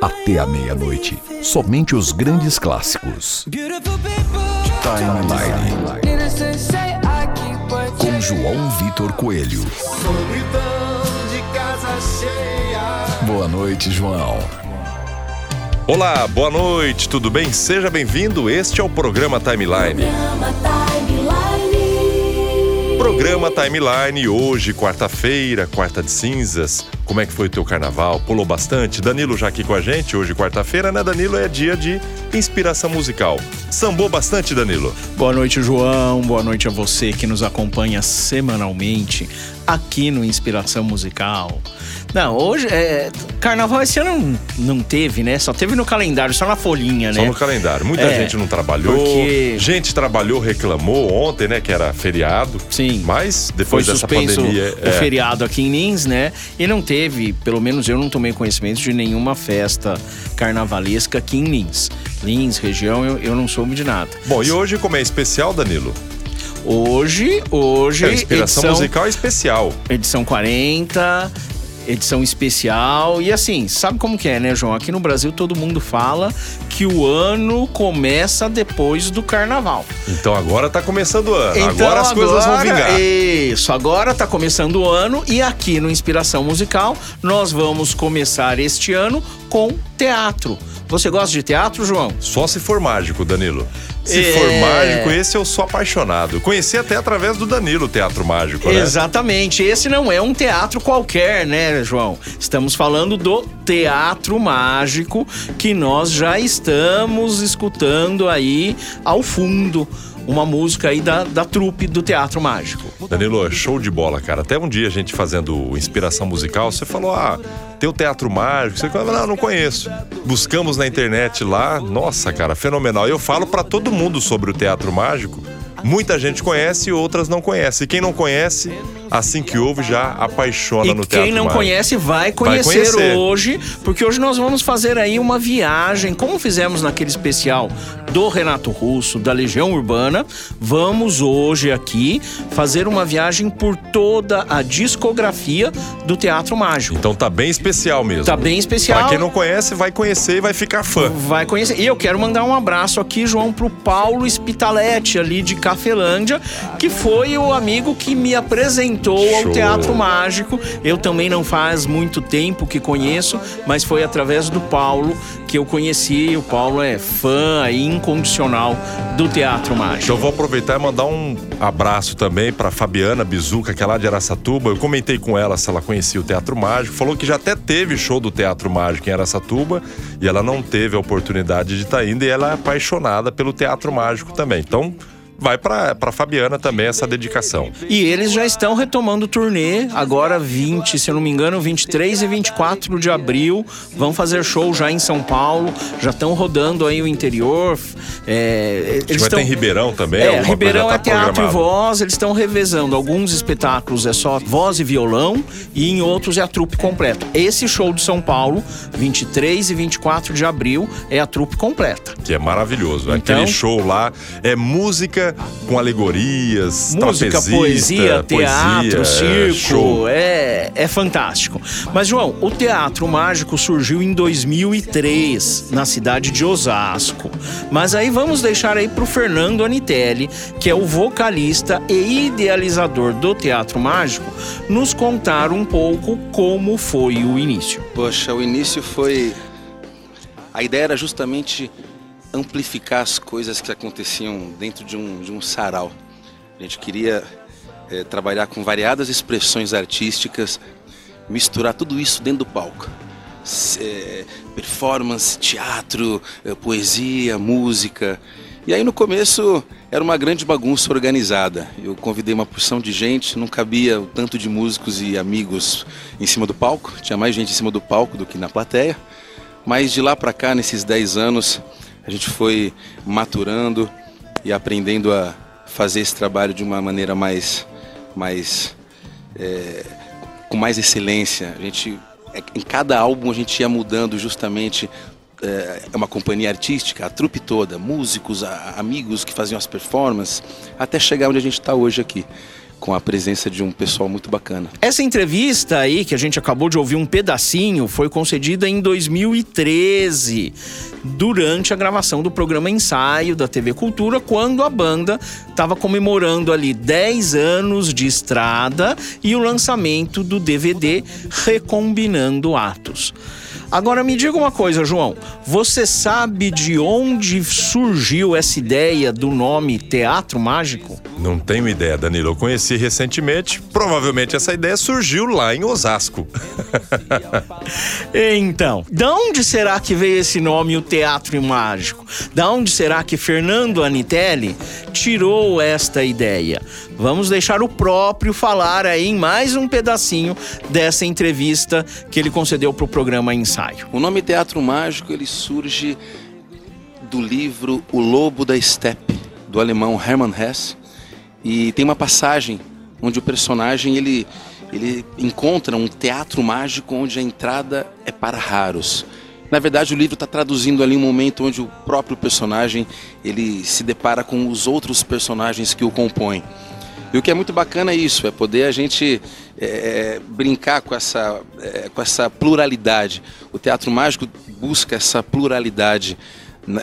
Até a meia-noite. Somente os grandes clássicos. Timeline. Com João Vitor Coelho. Boa noite, João. Olá, boa noite, tudo bem? Seja bem-vindo. Este é o programa Timeline. Programa Timeline, hoje, quarta-feira, quarta de cinzas. Como é que foi o teu carnaval? Pulou bastante? Danilo já aqui com a gente, hoje, quarta-feira, né, Danilo? É dia de inspiração musical. Sambou bastante, Danilo? Boa noite, João. Boa noite a você que nos acompanha semanalmente aqui no Inspiração Musical. Não, hoje é. Carnaval esse ano não, não teve, né? Só teve no calendário, só na folhinha, né? Só no calendário. Muita É, gente não trabalhou. porque- Gente trabalhou, reclamou ontem, né? Que era feriado. Sim. Mas Foi depois dessa suspenso pandemia. o é, feriado aqui em Lins, né? E não teve, pelo menos eu não tomei conhecimento de nenhuma festa carnavalesca aqui em Lins. Lins, região, eu, eu não soube de nada. Bom, e hoje, como é especial, Danilo? Hoje, hoje, É, inspiração edição, musical é especial. edição 40, edição especial. E assim, sabe como que é, né, João? Aqui no Brasil todo mundo fala que o ano começa depois do carnaval. Então agora tá começando o ano. Então, agora as coisas vão agora- vingar. Isso, agora tá começando o ano e aqui no Inspiração Musical nós vamos começar este ano com teatro. Você gosta de teatro, João? Só se for mágico, Danilo. Se É. for mágico, esse eu sou apaixonado. Conheci até através do Danilo o Teatro Mágico, né? Exatamente. Esse não é um teatro qualquer, né, João? Estamos falando do Teatro Mágico que nós já estamos escutando aí ao fundo. Uma música aí da, da trupe do Teatro Mágico. Danilo, show de bola, cara. Até um dia a gente fazendo inspiração musical, você falou, ah, tem o Teatro Mágico. Você falou, não, não conheço. Buscamos na internet lá, nossa, cara, fenomenal. Eu falo pra todo mundo sobre o Teatro Mágico. Muita gente conhece e outras não conhece. E quem não conhece, assim que ouve, já apaixona E no Teatro quem não Mágico. conhece vai conhecer, conhecer. hoje, porque hoje nós vamos fazer aí uma viagem, como fizemos naquele especial do Renato Russo, da Legião Urbana. Vamos hoje aqui fazer uma viagem por toda a discografia do Teatro Mágico. Então tá bem especial mesmo. Tá bem especial. Pra quem não conhece, vai conhecer e vai ficar fã. Vai conhecer. E eu quero mandar um abraço aqui, João, pro Paulo Spitaletti, ali de Cafelândia, que foi o amigo que me apresentou Show. ao Teatro Mágico. Eu também não faz muito tempo que conheço, mas foi através do Paulo que eu conheci. O Paulo é fã incondicional do Teatro Mágico. Então eu vou aproveitar e mandar um abraço também pra Fabiana Bizuca, que é lá de Araçatuba. Eu comentei com ela se ela conhecia o Teatro Mágico. Falou que já até teve show do Teatro Mágico em Araçatuba e ela não teve a oportunidade de estar indo e ela é apaixonada pelo Teatro Mágico também. Então vai pra Fabiana também essa dedicação. E eles já estão retomando o turnê, agora 20, se eu não me engano, 23 e 24 de abril. Vão fazer show já em São Paulo, já estão rodando aí o interior. É, eles Vai estão... ter em Ribeirão também? É, Ribeirão é tá teatro programado? e voz, eles estão revezando. Alguns espetáculos é só voz e violão e em outros é a trupe completa. Esse show de São Paulo, 23 e 24 de abril, é a trupe completa. Que é maravilhoso. Então- Aquele show lá é música com alegorias, Música, poesia, teatro, poesia, é, circo, show. é, é fantástico. Mas, João, o Teatro Mágico surgiu em 2003, na cidade de Osasco. Mas aí vamos deixar aí pro Fernando Anitelli, que é o vocalista e idealizador do Teatro Mágico, nos contar um pouco como foi o início. Poxa, o início foi. A ideia era justamente amplificar as coisas que aconteciam dentro de um, de um sarau. A gente queria eh, trabalhar com variadas expressões artísticas, misturar tudo isso dentro do palco. Eh, performance, teatro, eh, poesia, música. E aí no começo era uma grande bagunça organizada. Eu convidei uma porção de gente, não cabia o tanto de músicos e amigos em cima do palco, tinha mais gente em cima do palco do que na plateia. Mas de lá para cá, nesses 10 anos, a gente foi maturando e aprendendo a fazer esse trabalho de uma maneira mais, mais é, com mais excelência. A gente, é, em cada álbum a gente ia mudando justamente é, é uma companhia artística, a trupe toda, músicos, amigos que faziam as performances, até chegar onde a gente está hoje aqui com a presença de um pessoal muito bacana. Essa entrevista aí, que a gente acabou de ouvir um pedacinho, foi concedida em 2013, durante a gravação do programa Ensaio da TV Cultura, quando a banda estava comemorando ali 10 anos de estrada e o lançamento do DVD Recombinando Atos. Agora me diga uma coisa, João. Você sabe de onde surgiu essa ideia do nome Teatro Mágico? Não tenho ideia, Danilo. Eu conheci recentemente. Provavelmente essa ideia surgiu lá em Osasco. então, da onde será que veio esse nome, o Teatro Mágico? Da onde será que Fernando Anitelli tirou esta ideia? Vamos deixar o próprio falar aí em mais um pedacinho dessa entrevista que ele concedeu para o programa Ensaio. O nome Teatro Mágico ele surge do livro O Lobo da Steppe, do alemão Hermann Hesse, e tem uma passagem onde o personagem ele, ele encontra um teatro mágico onde a entrada é para raros. Na verdade, o livro está traduzindo ali um momento onde o próprio personagem ele se depara com os outros personagens que o compõem. E o que é muito bacana é isso, é poder a gente é, é, brincar com essa, é, com essa pluralidade. O teatro mágico busca essa pluralidade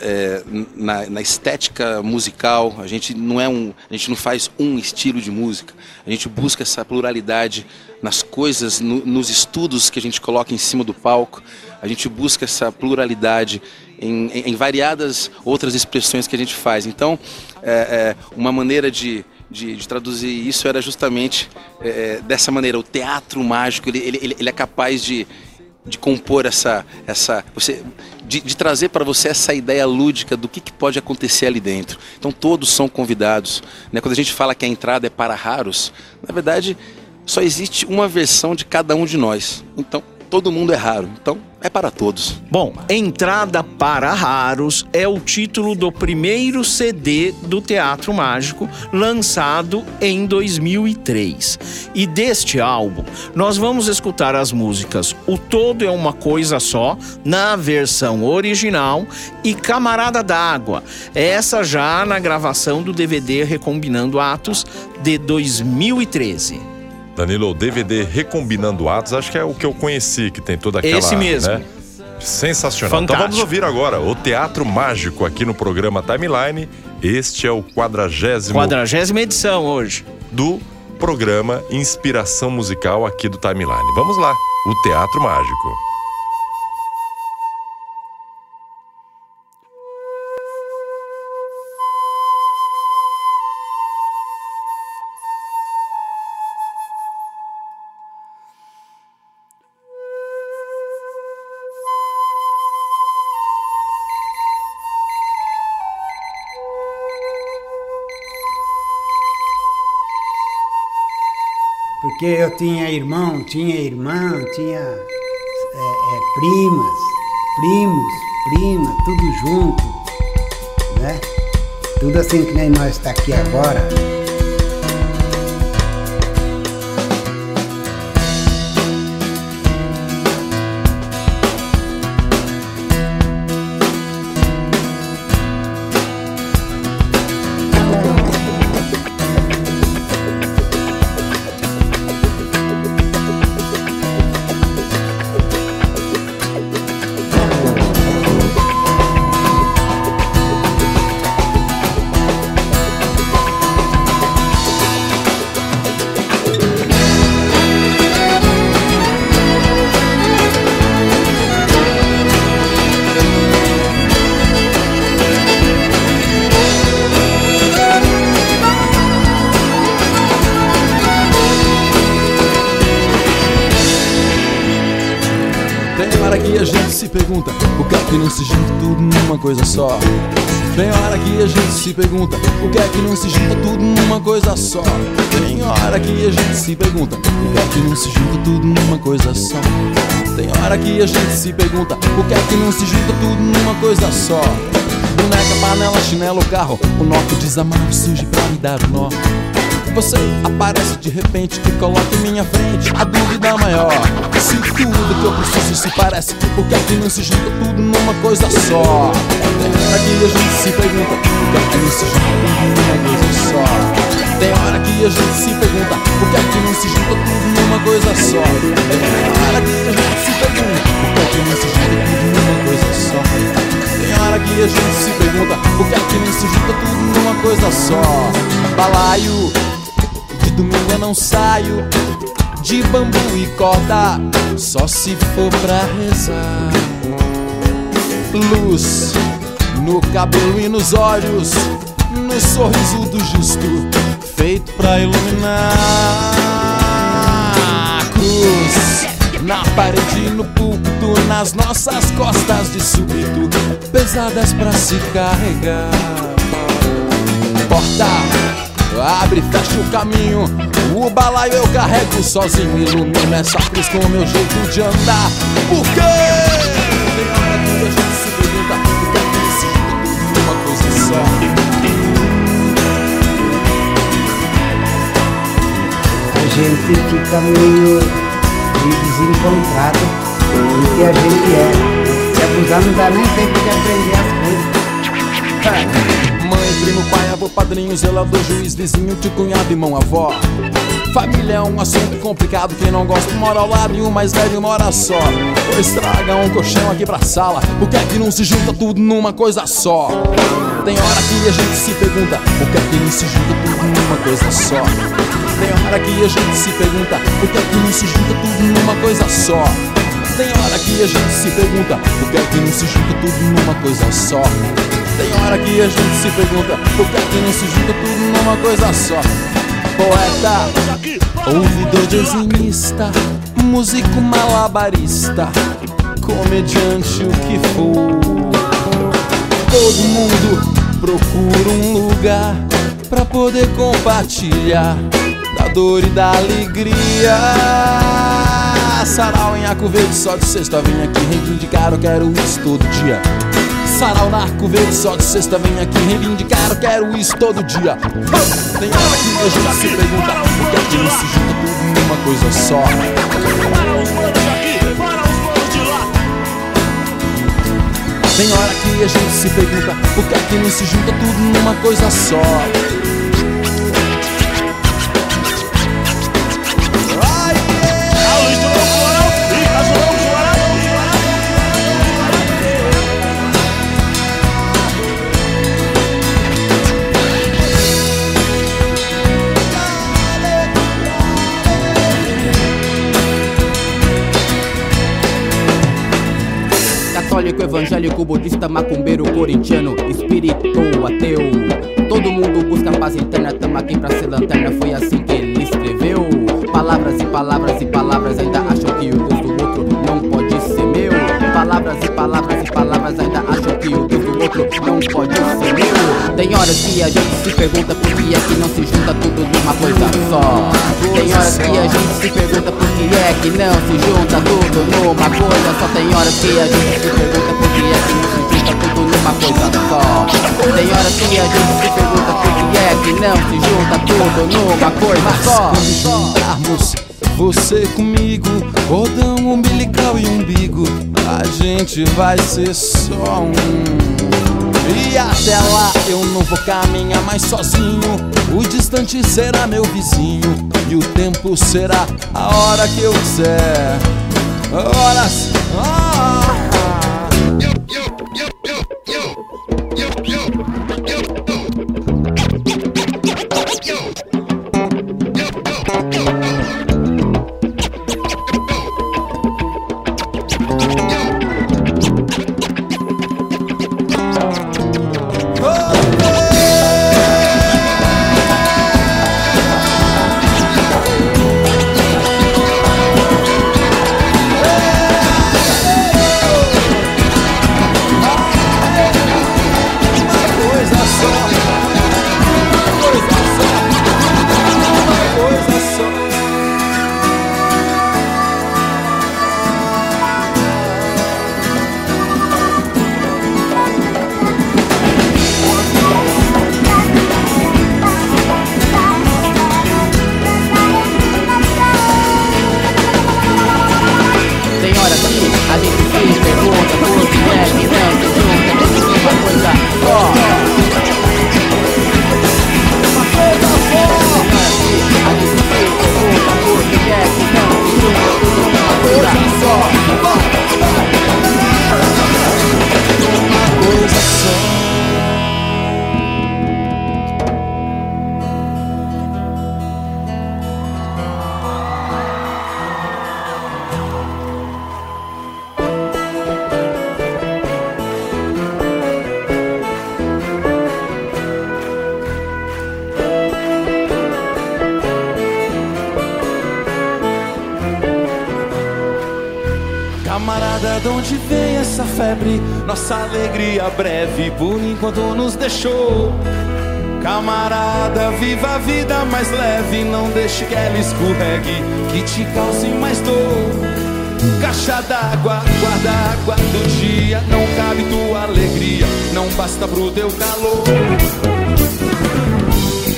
é, na, na, estética musical. A gente não é um, a gente não faz um estilo de música. A gente busca essa pluralidade nas coisas, no, nos estudos que a gente coloca em cima do palco. A gente busca essa pluralidade em, em, em variadas outras expressões que a gente faz. Então, é, é uma maneira de de, de traduzir isso era justamente é, dessa maneira. O teatro mágico ele, ele, ele é capaz de, de compor essa, essa você, de, de trazer para você essa ideia lúdica do que, que, pode acontecer ali dentro. Então todos são convidados. Né? Quando a gente fala que a entrada é para raros, na verdade só existe uma versão de cada um de nós. Então todo mundo é raro. Então é para todos. Bom, Entrada para Raros é o título do primeiro CD do Teatro Mágico, lançado em 2003. E deste álbum, nós vamos escutar as músicas O Todo é uma Coisa Só, na versão original, e Camarada d'Água, essa já na gravação do DVD Recombinando Atos de 2013. Danilo, o DVD Recombinando Atos, acho que é o que eu conheci, que tem toda aquela. Esse mesmo. Né? Sensacional. Fantástico. Então vamos ouvir agora o Teatro Mágico aqui no programa Timeline. Este é o quadragésimo. Quadragésima edição hoje. Do programa Inspiração Musical aqui do Timeline. Vamos lá, o Teatro Mágico. Porque eu tinha irmão, tinha irmã, tinha é, é, primas, primos, prima, tudo junto, né? Tudo assim que nem nós está aqui agora. Se pergunta por que é que não se junta tudo numa coisa só. Tem hora que a gente se pergunta por que é que não se junta tudo numa coisa só. Tem hora que a gente se pergunta por que é que não se junta tudo numa coisa só. Boneca, panela, chinelo, carro, o nó que desamarra surge pra me dar o nó. Você aparece de repente e coloca em minha frente a dúvida maior. Se tudo que eu preciso se parece, por que é que não se junta tudo numa coisa só? Tem hora que a gente se pergunta, por que é que não se junta tudo numa coisa só? Tem hora que a gente se pergunta, por que é que não se junta tudo numa coisa só? Tem hora que a gente se pergunta, por que é que não se junta tudo numa coisa só? Tem hora que a gente se pergunta, por que é que não se junta tudo numa coisa só? Balaio domingo eu não saio de bambu e corda, só se for pra rezar. Luz no cabelo e nos olhos, no sorriso do justo, feito pra iluminar. Cruz na parede, no púlpito, nas nossas costas de súbito, pesadas pra se carregar. Porta Abre, fecha o caminho. O balaio eu carrego sozinho. Ilumina essa cruz com o meu jeito de andar. Por quê? Tem hora que a gente se pergunta por que é que esse tudo uma coisa só. A gente fica meio, desencontrado do que a gente é. Se abusar não dá nem tempo de aprender as coisas. Primo, pai, avô, padrinho, zelador, juiz, vizinho, tio, cunhado, irmão, avó. Família é um assunto complicado, quem não gosta mora ao lado e o mais velho mora só. Pois traga um colchão aqui pra sala, por que é que não se junta tudo numa coisa só? Tem hora que a gente se pergunta, por que é que não se junta tudo numa coisa só? Tem hora que a gente se pergunta, por que é que não se junta tudo numa coisa só? Tem hora que a gente se pergunta, por que é que não se junta tudo numa coisa só? Tem hora que a gente se pergunta por que, é que não se junta tudo numa coisa só. Poeta, ouvidor desenhista, músico malabarista, comediante, o que for. Todo mundo procura um lugar pra poder compartilhar da dor e da alegria. Sarau em Arco Verde, só de sexta, vem aqui reivindicar, eu quero isso todo dia. Sarau narco verde só de sexta vem aqui reivindicar, eu quero isso todo dia. Tem hora que a gente se pergunta por que não se junta tudo numa coisa só. Tem hora que a gente se pergunta por que aqui não se junta tudo numa coisa só. Evangélico, budista, macumbeiro, corintiano, espírito, ateu. Todo mundo busca paz interna, tamo aqui pra ser lanterna, foi assim que ele escreveu. Palavras e palavras e palavras ainda acham que o Deus do outro não pode ser meu. Palavras e palavras e palavras ainda acham que o Deus não pode ser meu. Tem horas que a gente se pergunta por que é que não se junta tudo numa coisa só. Tem horas que a gente se pergunta por que é que não se junta tudo numa coisa só. Tem horas que a gente se pergunta por que é que não se junta tudo numa coisa só. Tem horas que a gente se pergunta por que é que não se junta tudo numa coisa só. Juntarmos você comigo, cordão umbilical e umbigo, a gente vai ser só um. E até lá eu não vou caminhar mais sozinho. O distante será meu vizinho. E o tempo será a hora que eu quiser. Horas. Ah. Vem essa febre? Nossa alegria breve, por enquanto nos deixou. Camarada, viva a vida mais leve, não deixe que ela escorregue, que te cause mais dor. Caixa d'água, guarda água do dia, não cabe tua alegria, não basta pro teu calor.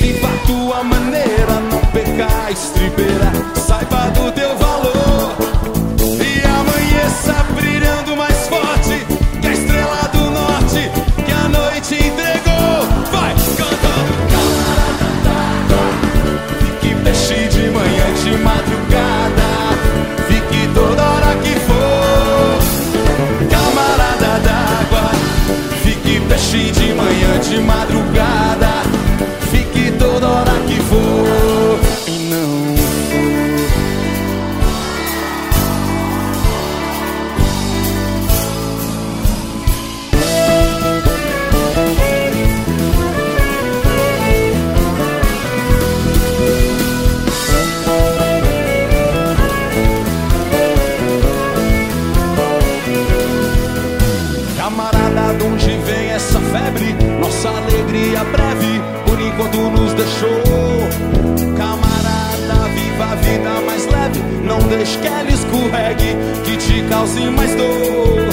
Viva a tua maneira, não perca a estribeira, saiba do teu brilhando mais forte que a estrela do norte que a noite entregou. Vai cantando. Fique peixe de manhã, de madrugada. Fique toda hora que for. Camarada d'água. Fique peixe de manhã, de madrugada. Camarada, viva a vida mais leve, não deixe que ela escorregue, que te cause mais dor.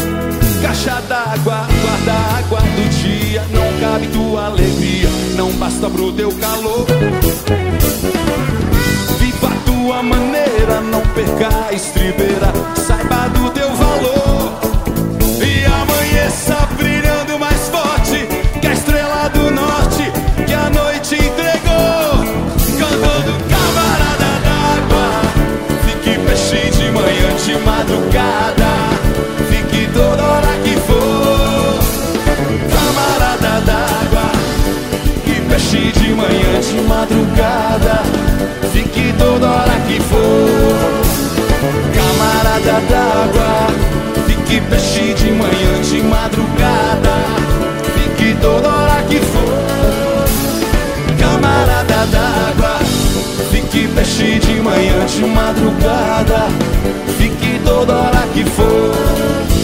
Caixa d'água, guarda água do dia, não cabe tua alegria, não basta pro teu calor. Viva a tua maneira, não perca a estribeira, saiba do teu valor. Madrugada, fique toda hora que for. Camarada d'água, fique peixe de manhã, de madrugada, fique toda hora que for. Camarada d'água, fique peixe de manhã, de madrugada, fique toda hora que for. Camarada d'água, fique peixe de manhã, de madrugada, fique toda hora que for.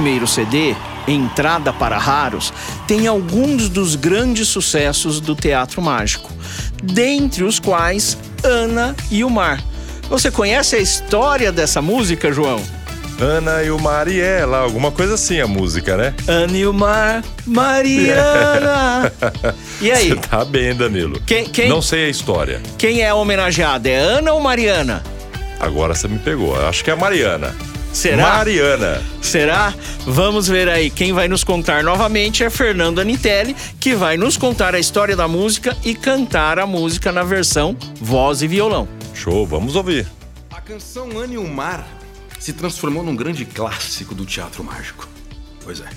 Primeiro CD, Entrada para Raros, tem alguns dos grandes sucessos do teatro mágico, dentre os quais Ana e o Mar. Você conhece a história dessa música, João? Ana e o Mariela, alguma coisa assim a música, né? Ana e o Mar, Mariana. E aí? Você tá bem, Danilo. Quem- quem- Não sei a história. Quem é homenageada? É Ana ou Mariana? Agora você me pegou. Acho que é a Mariana. Será? Mariana. Será? Vamos ver aí. Quem vai nos contar novamente é Fernando Anitelli, que vai nos contar a história da música e cantar a música na versão voz e violão. Show, vamos ouvir. A canção Ana e o Mar se transformou num grande clássico do teatro mágico. Pois é.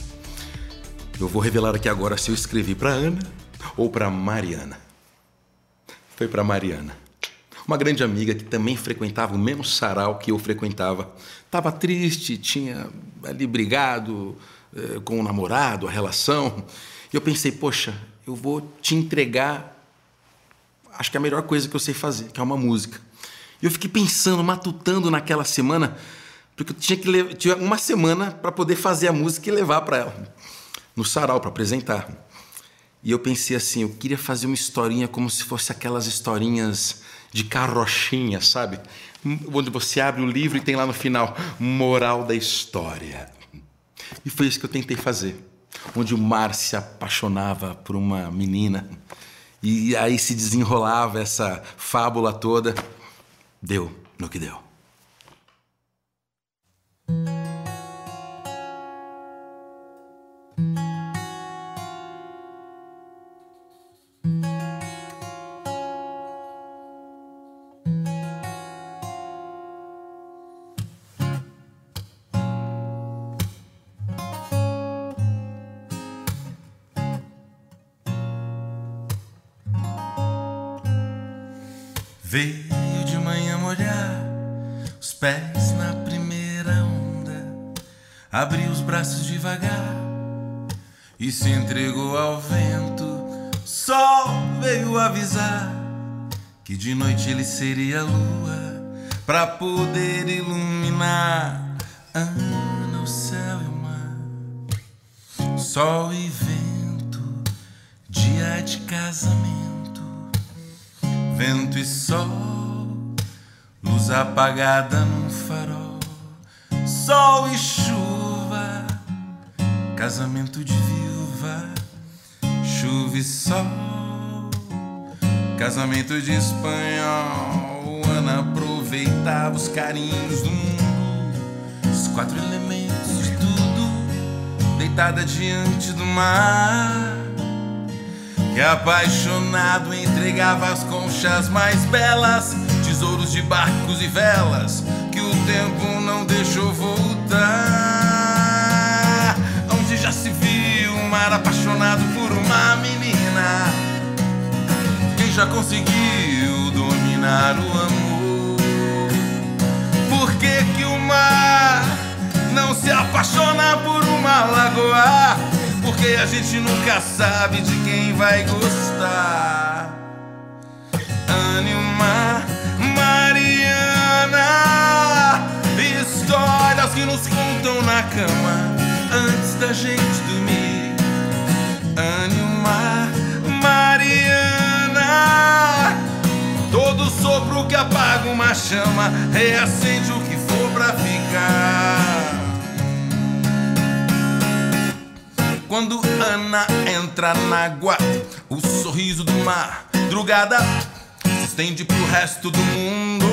Eu vou revelar aqui agora se eu escrevi pra Ana ou pra Mariana. Foi pra Mariana. Uma grande amiga que também frequentava o mesmo sarau que eu frequentava. Tava triste, tinha ali brigado eh, com o namorado, a relação. E eu pensei, poxa, eu vou te entregar acho que é a melhor coisa que eu sei fazer, que é uma música. E eu fiquei pensando, matutando naquela semana, porque eu tinha que tinha uma semana para poder fazer a música e levar para ela no sarau para apresentar. E eu pensei assim, eu queria fazer uma historinha como se fosse aquelas historinhas de carrochinha, sabe? Onde você abre o livro e tem lá no final moral da história. E foi isso que eu tentei fazer. Onde o mar se apaixonava por uma menina e aí se desenrolava essa fábula toda. Deu no que deu. Devagar e se entregou ao vento. Sol veio avisar que de noite ele seria a lua para poder iluminar. Ana, o céu e o mar, sol e vento, dia de casamento. Vento e sol, luz apagada num farol, sol e chuva, casamento de viúva, chuva e sol, casamento de espanhol. Ana aproveitava os carinhos do mundo, os quatro elementos de tudo, deitada diante do mar que apaixonado entregava as conchas mais belas, tesouros de barcos e velas, que o tempo não deixou voltar. Mar apaixonado por uma menina, quem já conseguiu dominar o amor? Por que que o mar não se apaixona por uma lagoa? Porque a gente nunca sabe de quem vai gostar. Anima Mariana, histórias que nos contam na cama antes da gente dormir. Sopro que apaga uma chama reacende o que for pra ficar. Quando Ana entra na água, o sorriso do mar, drugada, se estende pro resto do mundo.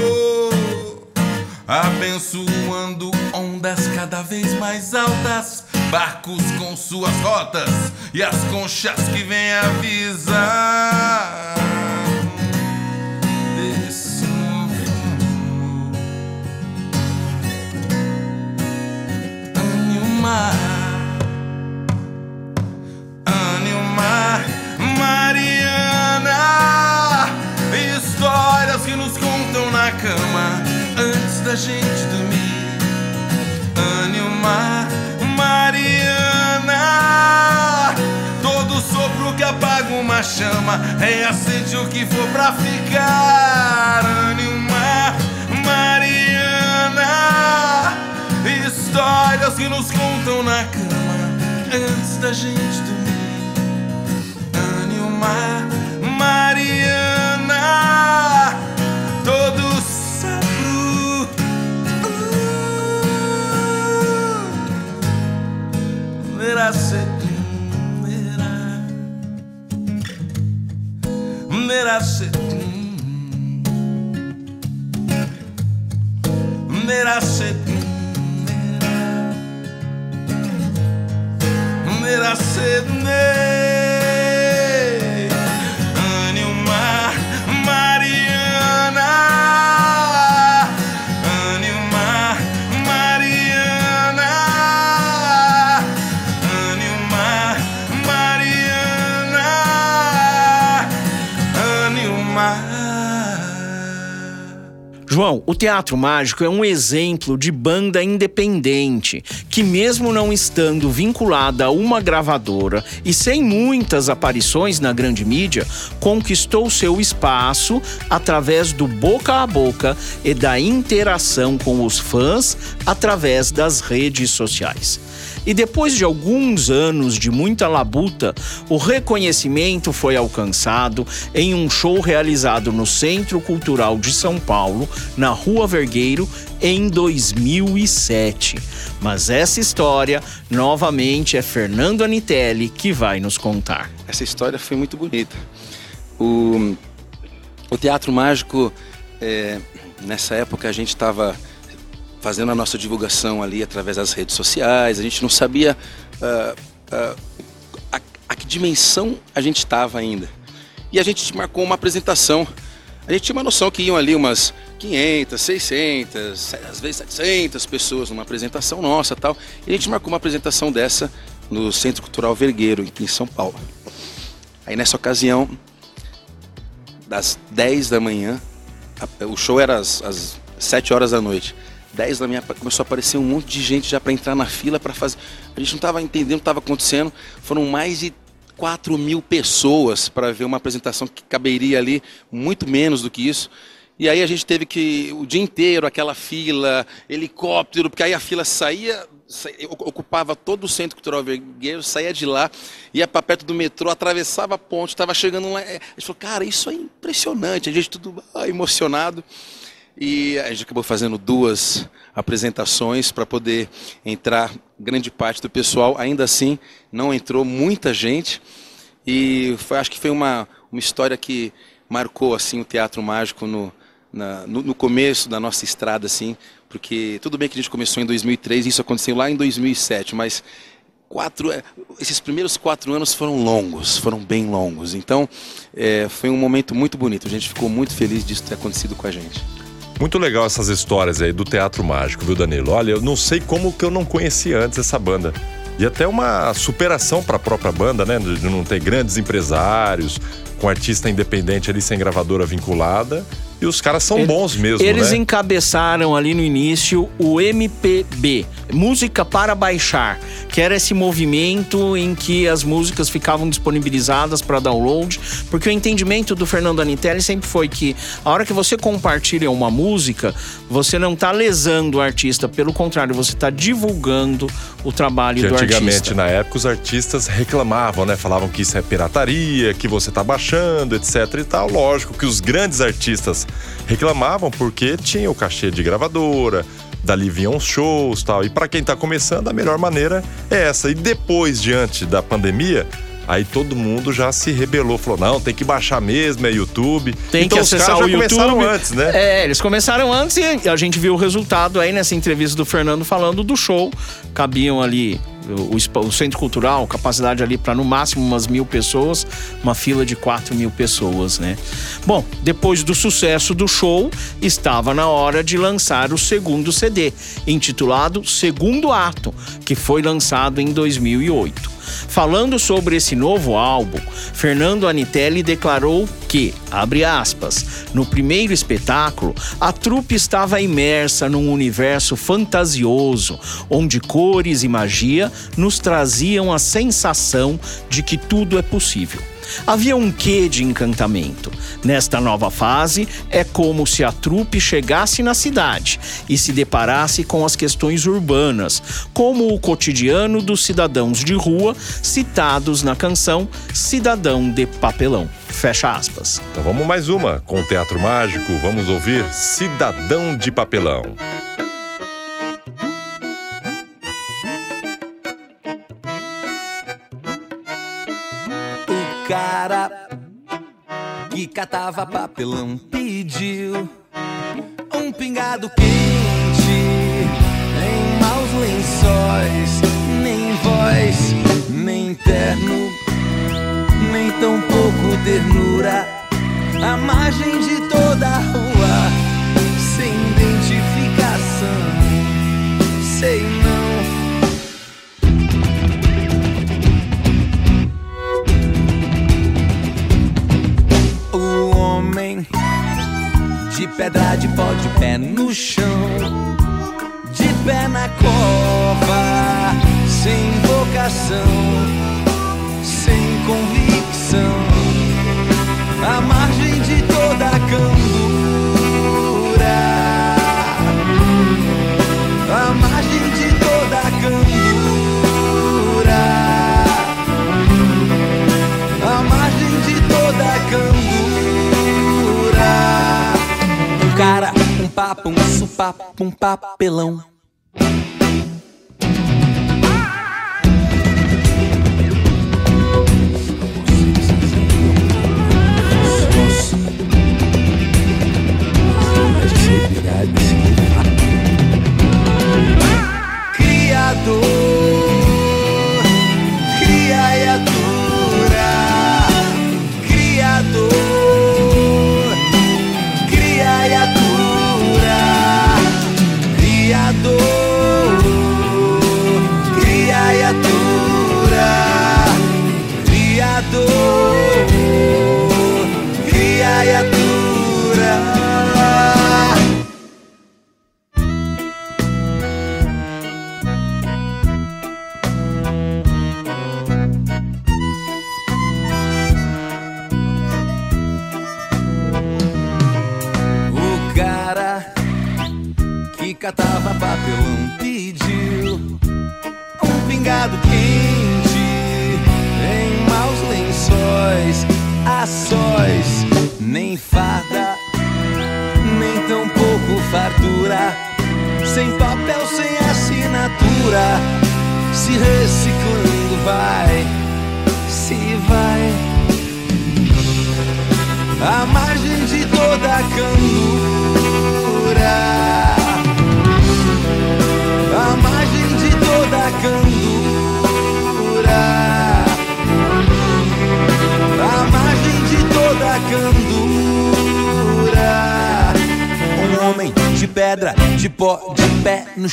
Abençoando ondas cada vez mais altas, barcos com suas rotas e as conchas que vêm avisar. mar, o mar, Mariana. Histórias que nos contam na cama antes da gente dormir. Anne o mar, Mariana. Todo sopro que apaga uma chama reacende o que for pra ficar. Histórias que nos contam na cama antes da gente dormir. Anilmar, Mariana, todo sabro. Uh, Verá cedo, verá. Verá. Verá cedo. Anilmar, João, o Teatro Mágico é um exemplo de banda independente que, mesmo não estando vinculada a uma gravadora e sem muitas aparições na grande mídia, conquistou seu espaço através do boca a boca e da interação com os fãs através das redes sociais. E depois de alguns anos de muita labuta, o reconhecimento foi alcançado em um show realizado no Centro Cultural de São Paulo, na Rua Vergueiro, em 2007. Mas essa história, novamente, é Fernando Anitelli que vai nos contar. Essa história foi muito bonita. O, o Teatro Mágico, é, nessa época a gente estava fazendo a nossa divulgação ali através das redes sociais, a gente não sabia ah, ah, a, a que dimensão a gente estava ainda. E a gente marcou uma apresentação. A gente tinha uma noção que iam ali umas 500, 600, às vezes 700 pessoas numa apresentação nossa tal. E a gente marcou uma apresentação dessa no Centro Cultural Vergueiro, aqui em São Paulo. Aí nessa ocasião, das 10 da manhã, o show era às, às 7 horas da noite. 10 da manhã começou a aparecer um monte de gente já para entrar na fila para fazer. A gente não estava entendendo o que estava acontecendo. Foram mais de 4 mil pessoas para ver uma apresentação que caberia ali muito menos do que isso. E aí a gente teve que, o dia inteiro, aquela fila, helicóptero, porque aí a fila saía, sa- ocupava todo o Centro Cultural Vergueiro, saía de lá, ia para perto do metrô, atravessava a ponte, estava chegando lá. é, A gente falou, cara, isso é impressionante. A gente tudo ah, emocionado. E a gente acabou fazendo duas apresentações para poder entrar grande parte do pessoal. Ainda assim, não entrou muita gente. E foi, acho que foi uma, uma história que marcou assim o Teatro Mágico no, na- no, no começo da nossa estrada, assim, porque tudo bem que a gente começou em 2003, isso aconteceu lá em 2007, mas quatro, é, esses primeiros quatro anos foram longos, foram bem longos. Então, é, foi um momento muito bonito. A gente ficou muito feliz disso ter acontecido com a gente. Muito legal essas histórias aí do Teatro Mágico, viu, Danilo? Olha, eu não sei como que eu não conhecia antes essa banda. E até uma superação para a própria banda, né? De não ter grandes empresários, com artista independente ali sem gravadora vinculada. E os caras são Ele- bons mesmo, Eles né? encabeçaram ali no início o MPB, Música para Baixar, que era esse movimento em que as músicas ficavam disponibilizadas para download, porque o entendimento do Fernando Anitelli sempre foi que a hora que você compartilha uma música, você não está lesando o artista, pelo contrário, você está divulgando o trabalho Que do antigamente, artista. na época, os artistas reclamavam, né? Falavam que isso é pirataria, que você tá baixando, etc e tal. Lógico que os grandes artistas reclamavam porque tinha o cachê de gravadora, dali vinham os shows tal. E para quem tá começando, a melhor maneira é essa. E depois, diante da pandemia, aí todo mundo já se rebelou. Falou, não, tem que baixar mesmo, é YouTube. Tem então, que os acessar caras o já YouTube. começaram antes, né? É, eles começaram antes e a gente viu o resultado aí nessa entrevista do Fernando falando do show. Cabiam ali o, o centro cultural, capacidade ali para no máximo umas mil pessoas, uma fila de quatro mil pessoas, né? Bom, depois do sucesso do show, estava na hora de lançar o segundo CD, intitulado Segundo Ato, que foi lançado em 2008. Falando sobre esse novo álbum, Fernando Anitelli declarou que, abre aspas, no primeiro espetáculo, a trupe estava imersa num universo fantasioso, onde cores e magia nos traziam a sensação de que tudo é possível. Havia um quê de encantamento. Nesta nova fase, é como se a trupe chegasse na cidade e se deparasse com as questões urbanas, como o cotidiano dos cidadãos de rua citados na canção Cidadão de Papelão. Fecha aspas. Então vamos mais uma com o Teatro Mágico. Vamos ouvir Cidadão de Papelão. Catava papelão pediu um pingado quente em maus lençóis, nem voz, nem terno, nem tão pouco ternura. À margem de toda a rua, sem identificação, sei pedra de pó de pé no chão, de pé na cova, sem vocação, sem convicção, à margem um papo, um papelão.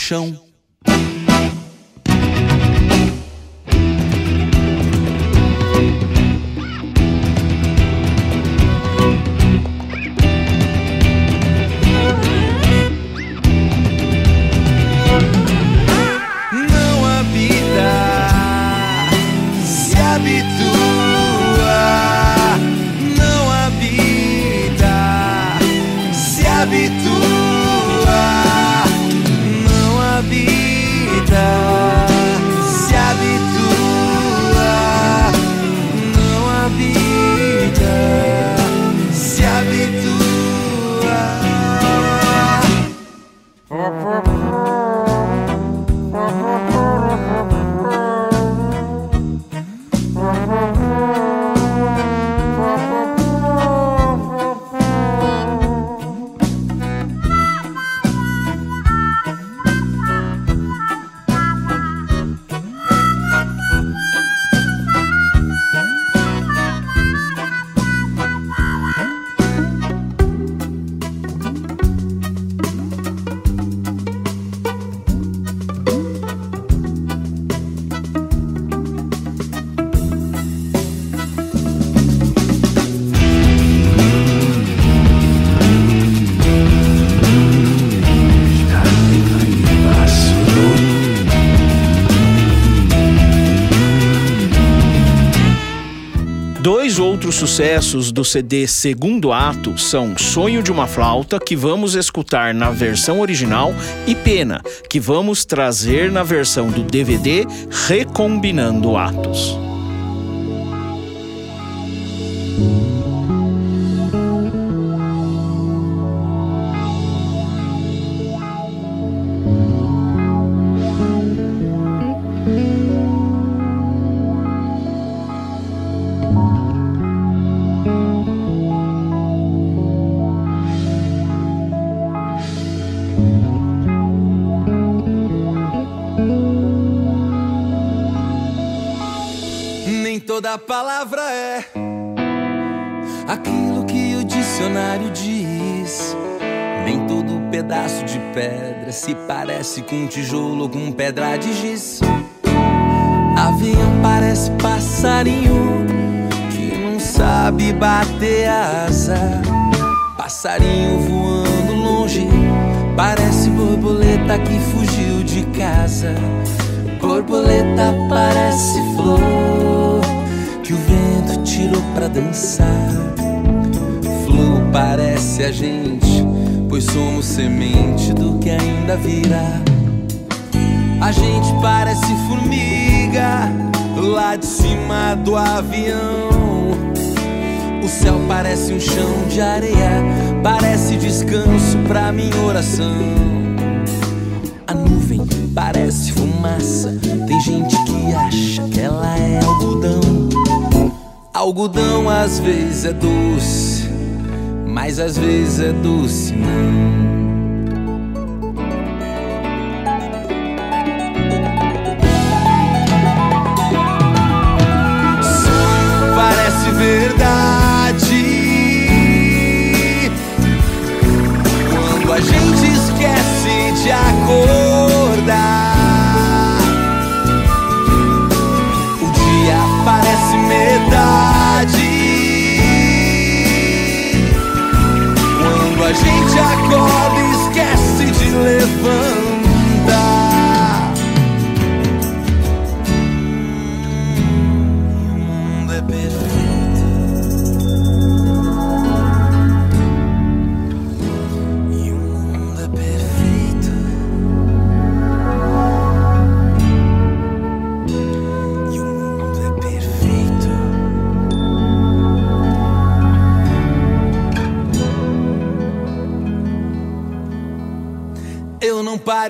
Chão sucessos do CD Segundo Ato são Sonho de uma Flauta, que vamos escutar na versão original, e Pena, que vamos trazer na versão do DVD Recombinando Atos. Nem toda palavra é aquilo que o dicionário diz. Nem todo pedaço de pedra se parece com um tijolo ou com pedra de giz. Avião parece passarinho que não sabe bater asa. Passarinho voando longe, parece borboleta que fugiu de casa. Borboleta parece flor que o vento tirou pra dançar. Flor parece a gente, pois somos semente do que ainda virá. A gente parece formiga lá de cima do avião. O céu parece um chão de areia, parece descanso pra minha oração. A nuvem parece fumaça. Tem gente que acha que ela é algodão. Algodão às vezes é doce, mas às vezes é doce não.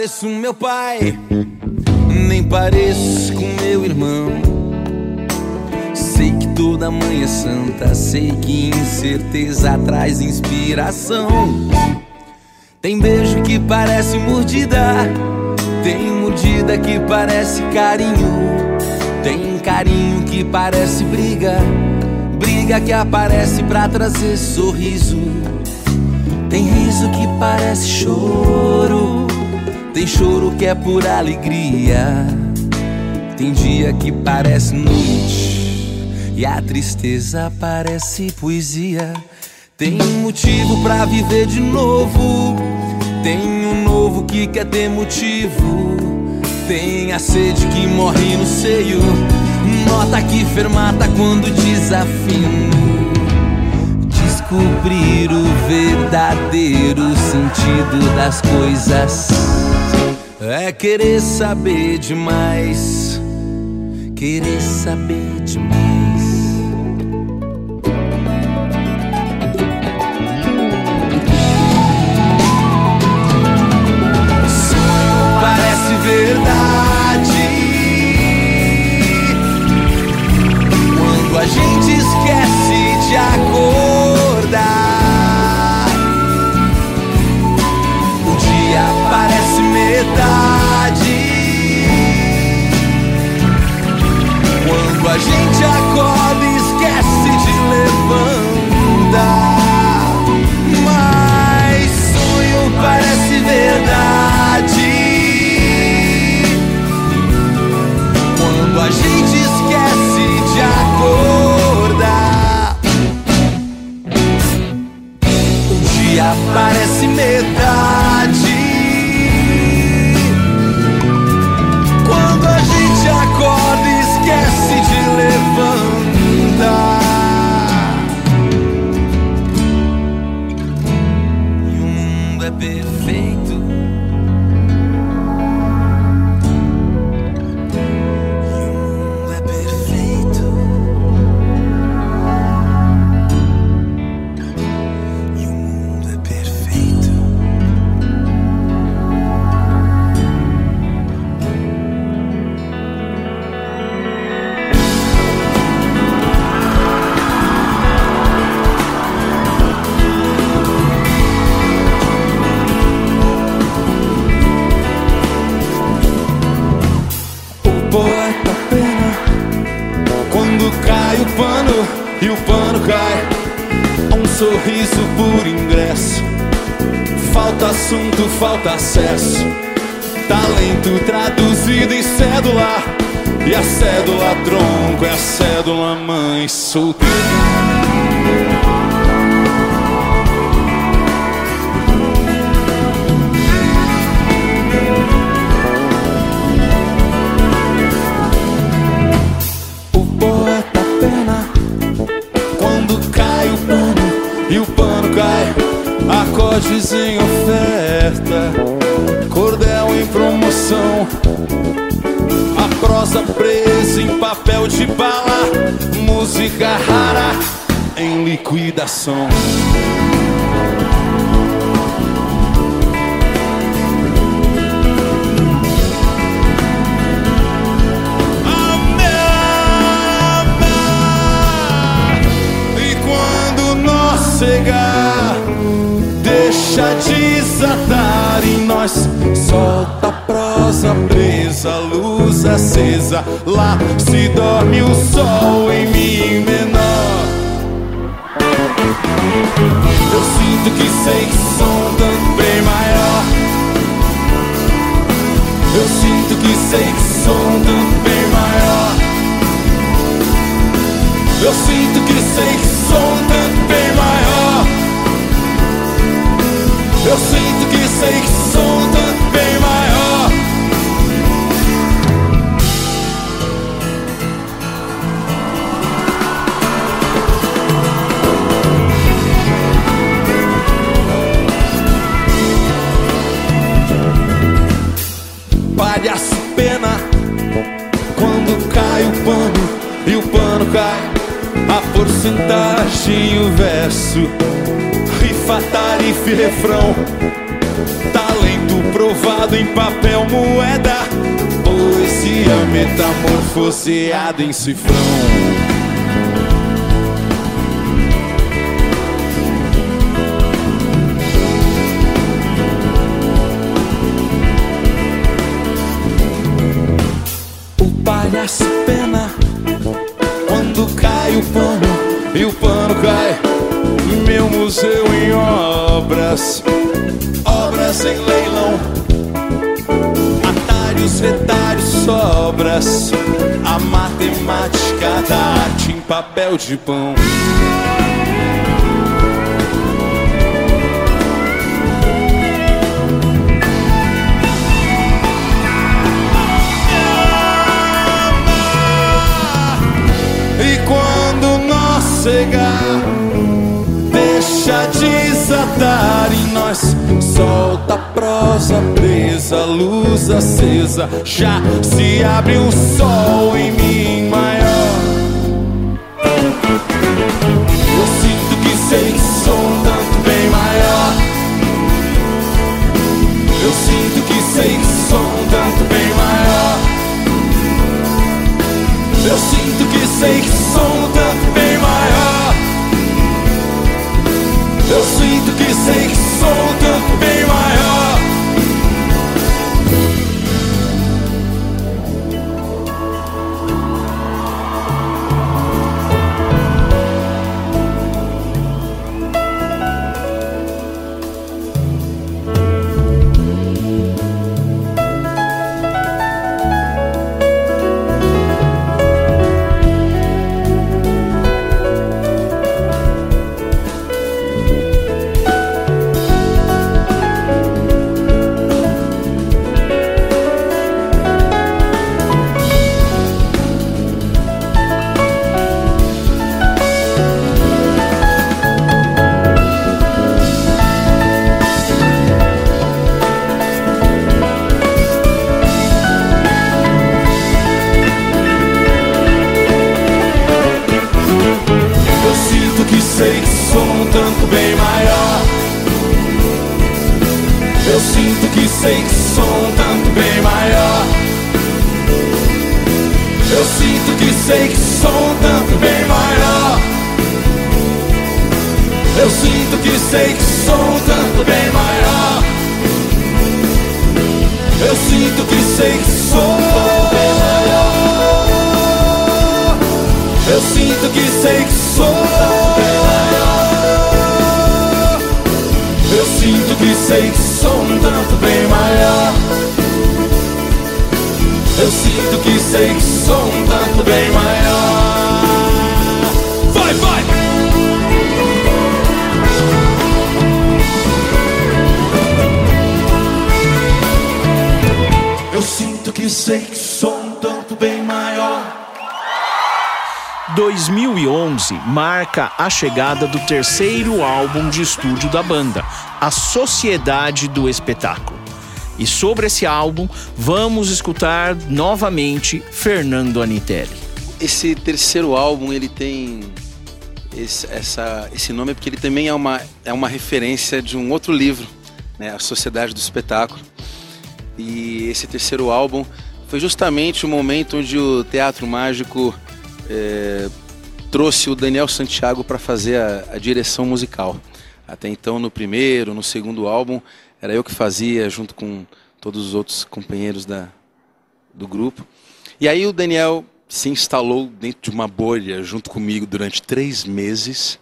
Pareço meu pai, nem pareço com meu irmão. Sei que toda mãe é santa, sei que incerteza traz inspiração. Tem beijo que parece mordida, tem mordida que parece carinho, tem carinho que parece briga, briga que aparece pra trazer sorriso. Tem riso que parece choro, tem choro que é por alegria. Tem dia que parece noite e a tristeza parece poesia. Tem um motivo pra viver de novo, tem um novo que quer ter motivo. Tem a sede que morre no seio, nota que fermata quando desafino descobrir o verdadeiro sentido das coisas. É querer saber demais, querer saber demais. chegar. Deixa desatar em nós. Solta a prosa presa, luz acesa. Já se abre o sol em mim maior. Eu sinto que sei que sou um tanto bem maior. Eu sinto que sei que sou um tanto bem maior. Eu sinto que sei que sou um chegada do terceiro álbum de estúdio da banda, A Sociedade do Espetáculo. E sobre esse álbum, vamos escutar novamente Fernando Anitelli. Esse terceiro álbum, ele tem esse, essa, esse nome porque ele também é uma, é uma referência de um outro livro, né, A Sociedade do Espetáculo. E esse terceiro álbum foi justamente o momento onde o Teatro Mágico é, trouxe o Daniel Santiago para fazer a, a direção musical. Até então, no primeiro, no segundo álbum, era eu que fazia junto com todos os outros companheiros da, do grupo. E aí o Daniel se instalou dentro de uma bolha junto comigo durante três meses.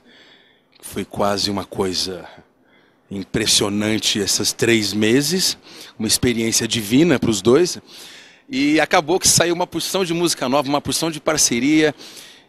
Foi quase uma coisa impressionante esses três meses, uma experiência divina para os dois. E acabou que saiu uma porção de música nova, uma porção de parceria.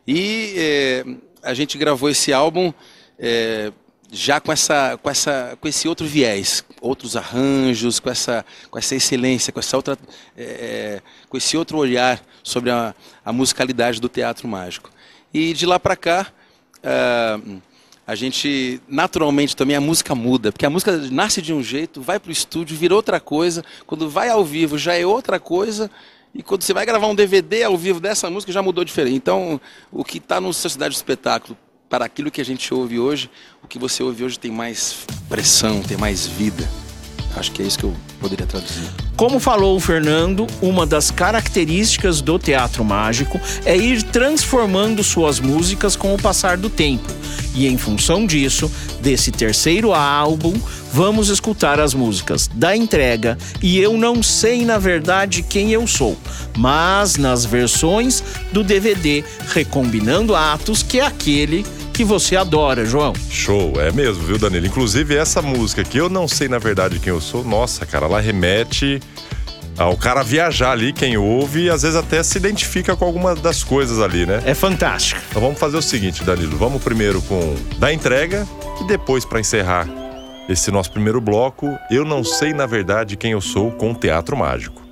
E é, a gente gravou esse álbum é, já com, essa, com, essa, com esse outro viés, outros arranjos, com essa, com essa excelência, com, essa outra, é, com esse outro olhar sobre a, a musicalidade do teatro mágico. E de lá para cá, uh, a gente, naturalmente também a música muda, porque a música nasce de um jeito, vai para o estúdio, vira outra coisa, quando vai ao vivo já é outra coisa, e quando você vai gravar um DVD ao vivo dessa música já mudou diferente. Então, o que está no Sociedade do Espetáculo, para aquilo que a gente ouve hoje, o que você ouve hoje tem mais pressão, tem mais vida. Acho que é isso que eu poderia traduzir. Como falou o Fernando, uma das características do teatro mágico é ir transformando suas músicas com o passar do tempo. E em função disso, desse terceiro álbum, vamos escutar as músicas da entrega e Eu Não Sei Na Verdade Quem Eu Sou, mas nas versões do DVD Recombinando Atos, que é aquele que você adora, João. Show, é mesmo, viu, Danilo? Inclusive, essa música que eu não sei na verdade quem eu sou, nossa, cara, ela remete ao cara viajar ali, quem ouve, e às vezes até se identifica com alguma das coisas ali, né? É fantástico. Então vamos fazer o seguinte, Danilo, vamos primeiro com da entrega e depois para encerrar esse nosso primeiro bloco, eu não sei na verdade quem eu sou com o Teatro Mágico.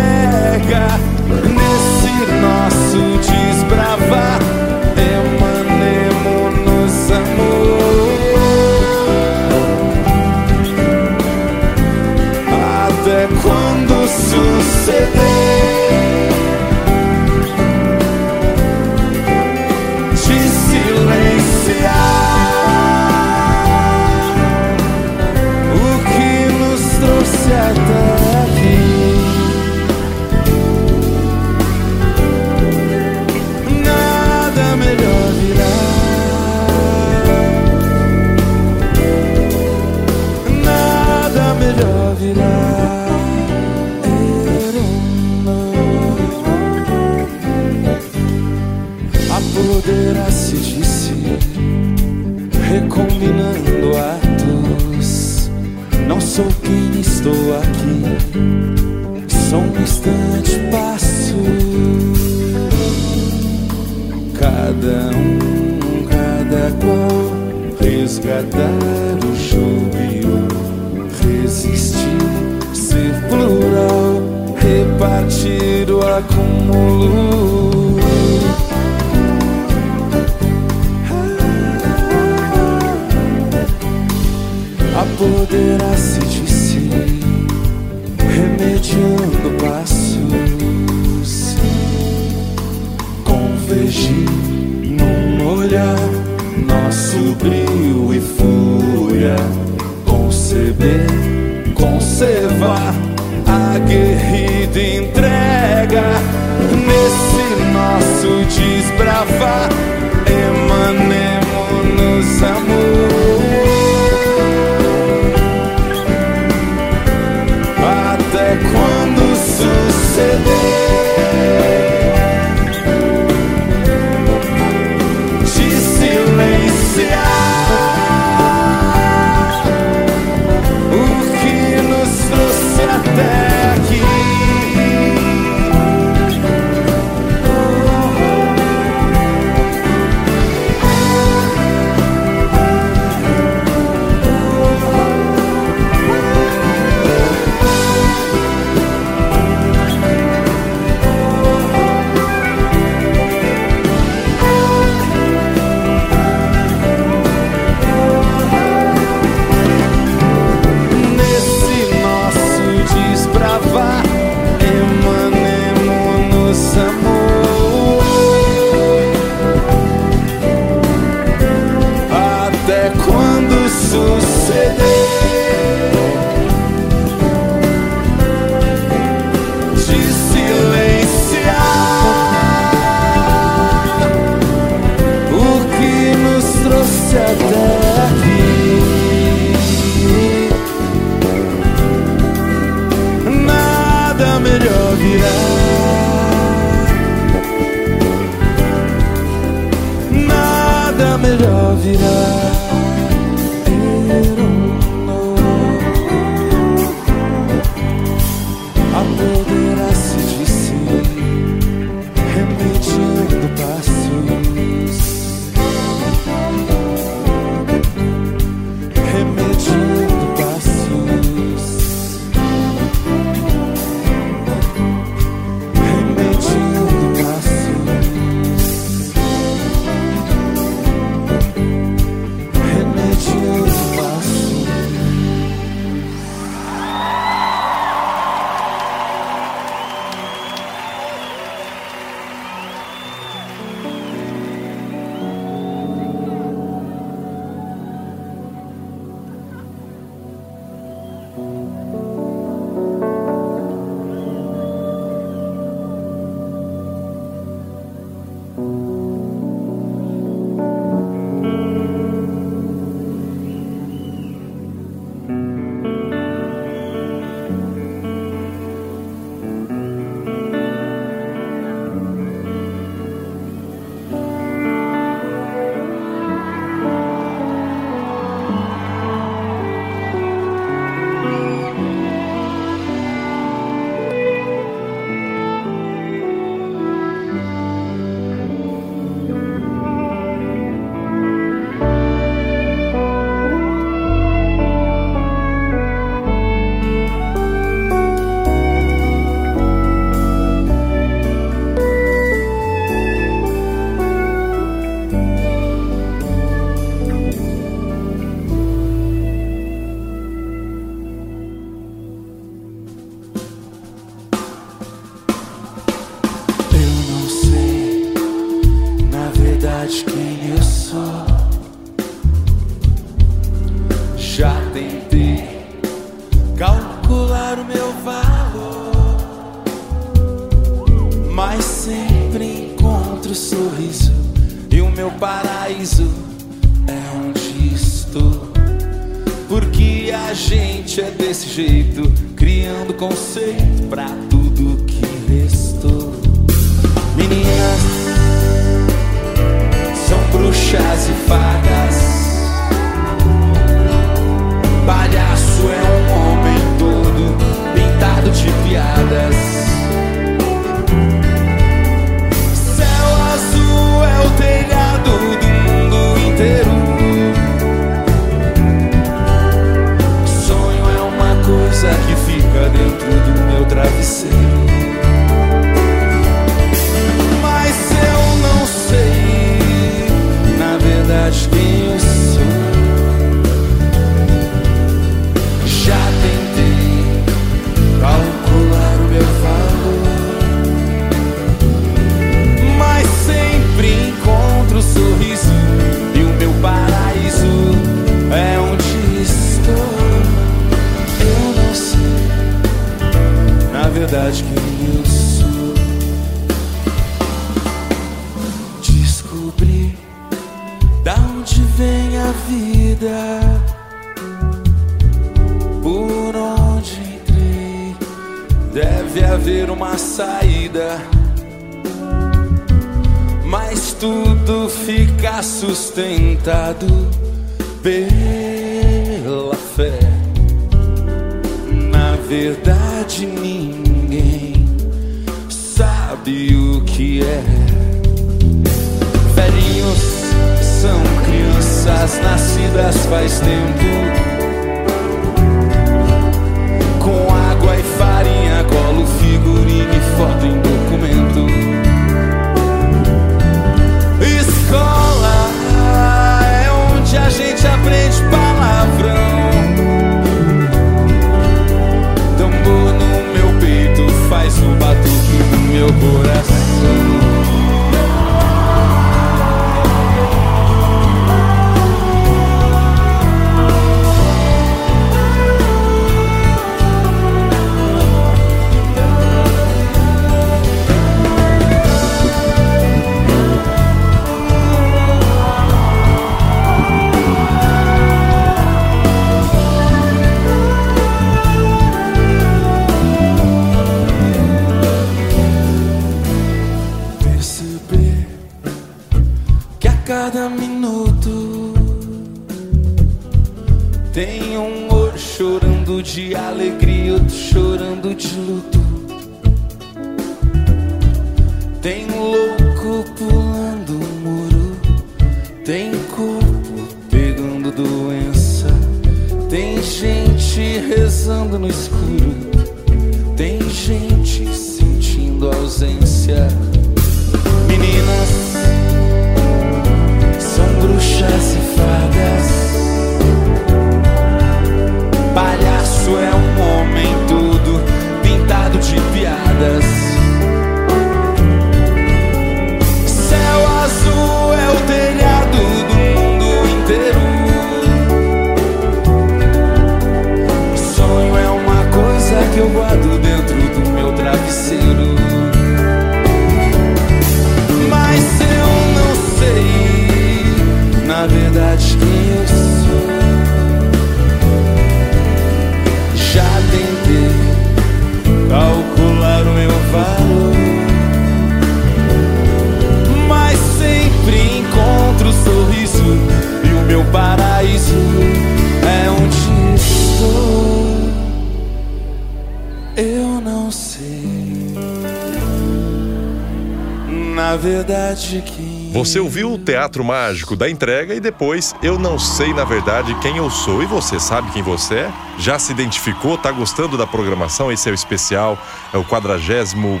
Você ouviu o Teatro Mágico da entrega e depois Eu Não Sei Na Verdade Quem Eu Sou. E você sabe quem você é? Já se identificou? Tá gostando da programação? Esse é o especial, é o quadragésimo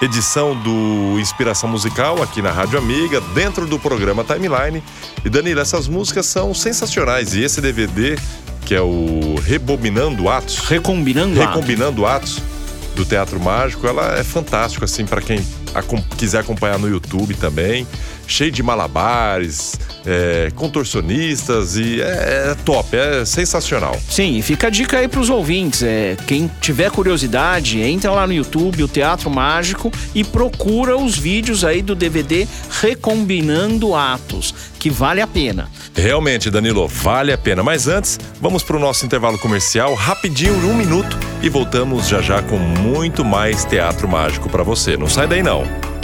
edição do Inspiração Musical aqui na Rádio Amiga, dentro do programa Timeline. E Danilo, essas músicas são sensacionais e esse DVD, que é o Rebobinando Atos, Recombinando, Recombinando Atos, Atos do Teatro Mágico, ela é fantástico assim para quem quiser acompanhar no YouTube também. Cheio de malabares, é, contorcionistas e é, é top, é sensacional. Sim, e fica a dica aí pros ouvintes. É, quem tiver curiosidade, entra lá no YouTube, o Teatro Mágico, e procura os vídeos aí do DVD Recombinando Atos, que vale a pena. Realmente, Danilo, vale a pena. Mas antes, vamos para o nosso intervalo comercial, rapidinho, um minuto, e voltamos já já com muito mais teatro mágico para você. Não sai daí não.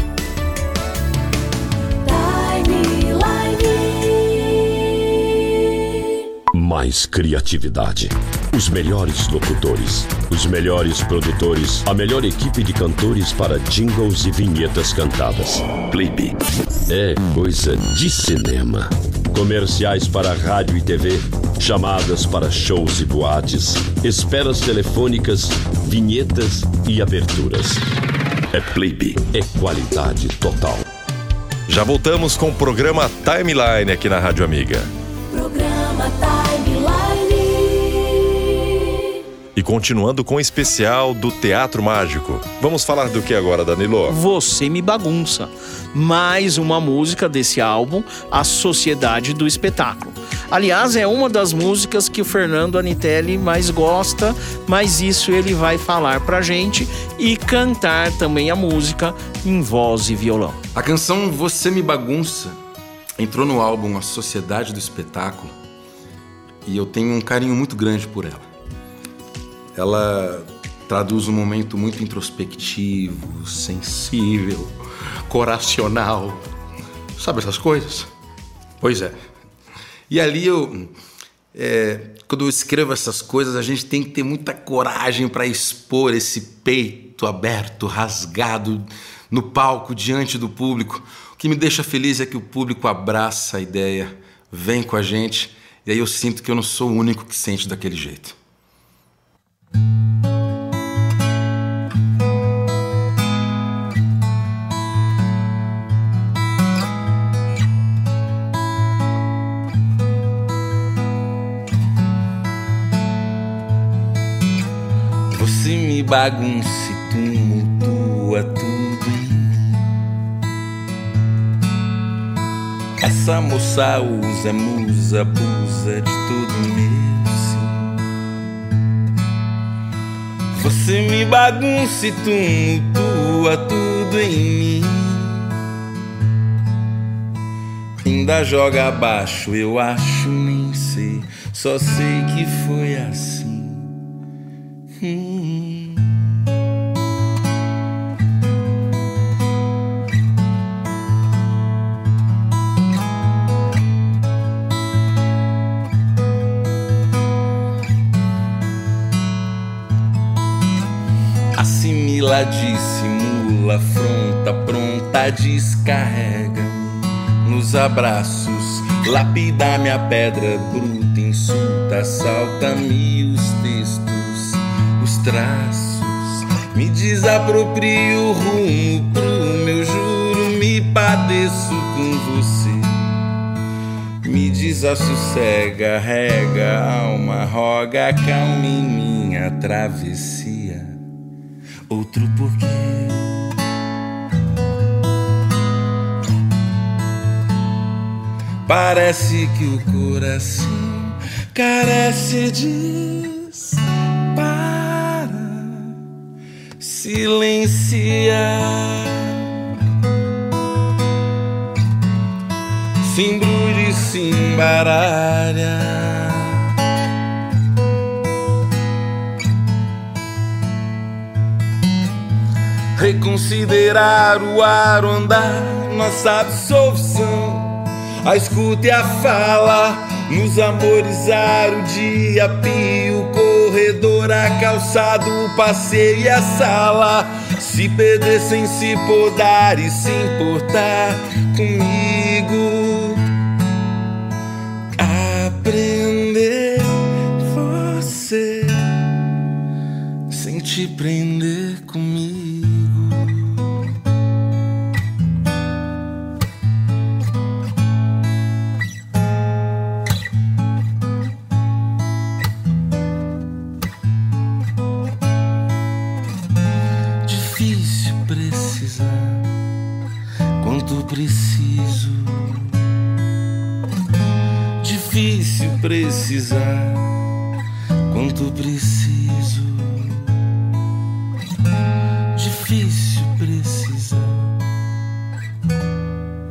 Mais criatividade. Os melhores locutores, os melhores produtores, a melhor equipe de cantores para jingles e vinhetas cantadas. Clipe. É coisa de cinema. Comerciais para rádio e TV, chamadas para shows e boates, esperas telefônicas, vinhetas e aberturas. É Clipe. É qualidade total. Já voltamos com o programa Timeline aqui na Rádio Amiga. Programa Timeline. E continuando com o especial do Teatro Mágico. Vamos falar do que agora, Danilo? Você Me Bagunça. Mais uma música desse álbum, A Sociedade do Espetáculo. Aliás, é uma das músicas que o Fernando Anitelli mais gosta, mas isso ele vai falar pra gente e cantar também a música em voz e violão. A canção Você Me Bagunça entrou no álbum A Sociedade do Espetáculo e eu tenho um carinho muito grande por ela. Ela traduz um momento muito introspectivo, sensível, coracional. Sabe essas coisas? Pois é. E ali eu. é, quando eu escrevo essas coisas, a gente tem que ter muita coragem para expor esse peito aberto, rasgado no palco, diante do público. O que me deixa feliz é que o público abraça a ideia, vem com a gente, e aí eu sinto que eu não sou o único que sente daquele jeito. Você me bagunça e tumultua Essa moça usa, musa, abusa de todo meu sim. Você me bagunça e tumultua tudo em mim. Ainda joga abaixo, eu acho, nem sei. Só sei que foi assim. Hum. Assimila, dissimula, afronta, pronta, descarrega nos abraços, lapida minha pedra bruta, insulta, assalta-me os textos, os traços, me desaproprio rumo pro meu juro, me padeço com você. Me desassossega, rega, alma, roga, calma em minha travessia. Outro porquê. Parece que o coração carece de para silenciar. Se embrulha e se embaralha. Reconsiderar o ar, o andar, nossa absolvição. A escuta e a fala, nos amorizar o dia, pio, corredor, a calçado, o passeio e a sala. Se perder sem se podar e se importar comigo. Aprender você sem te prender precisar quanto preciso. Difícil precisar.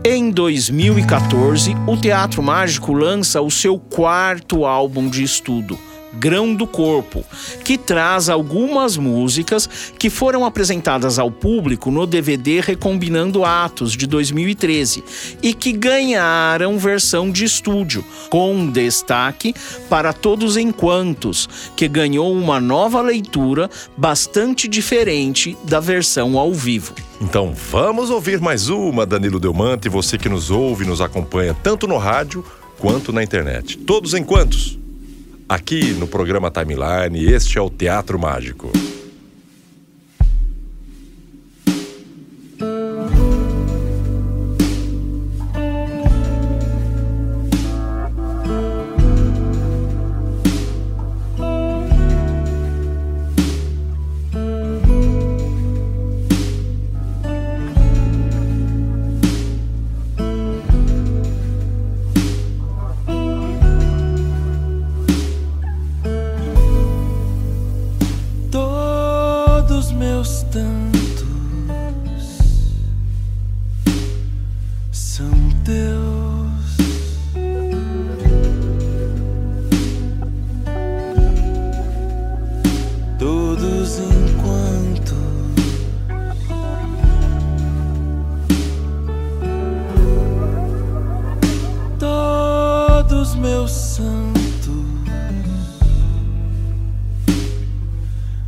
Em 2014, o Teatro Mágico lança o seu quarto álbum de estudo, Grão do Corpo, que traz algumas músicas que foram apresentadas ao público no DVD Recombinando Atos de 2013 e que ganharam versão de estúdio, com destaque para Todos Enquantos, que ganhou uma nova leitura bastante diferente da versão ao vivo. Então vamos ouvir mais uma, Danilo Delmante, você que nos ouve e nos acompanha tanto no rádio quanto na internet. Todos em quantos? Aqui no programa Timeline, este é o Teatro Mágico.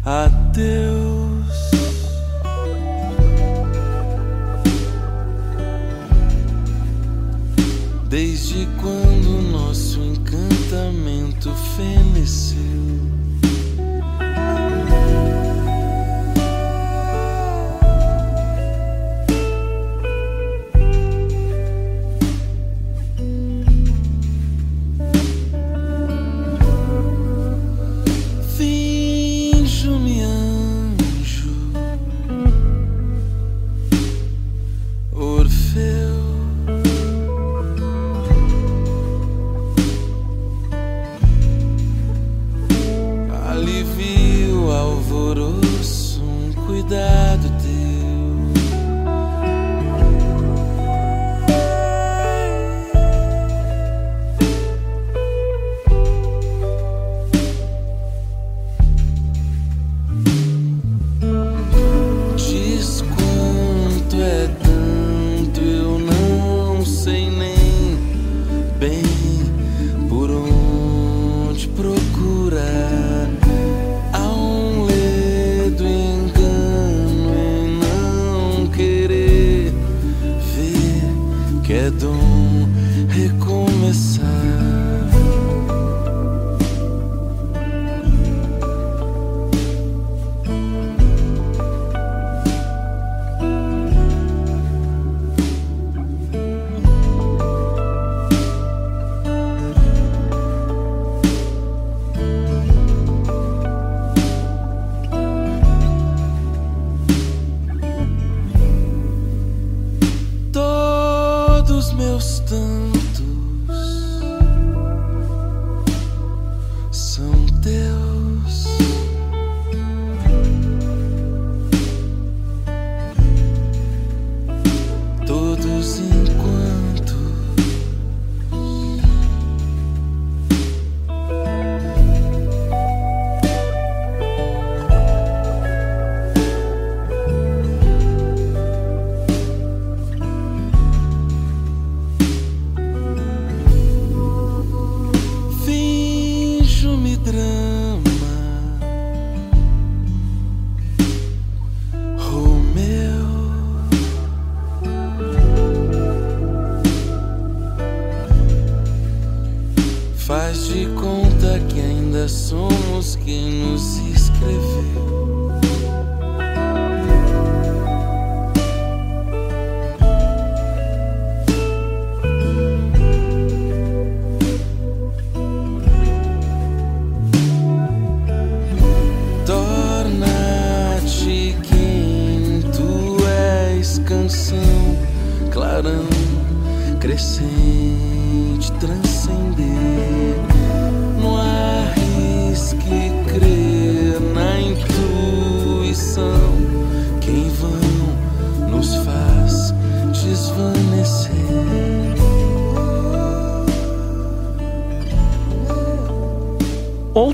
Adeus.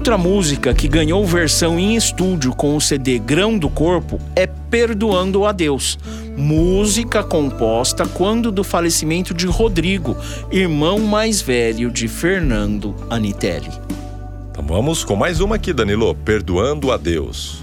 Outra música que ganhou versão em estúdio com o CD Grão do Corpo é Perdoando a Deus, música composta quando do falecimento de Rodrigo, irmão mais velho de Fernando Anitelli. Então vamos com mais uma aqui, Danilo. Perdoando a Deus.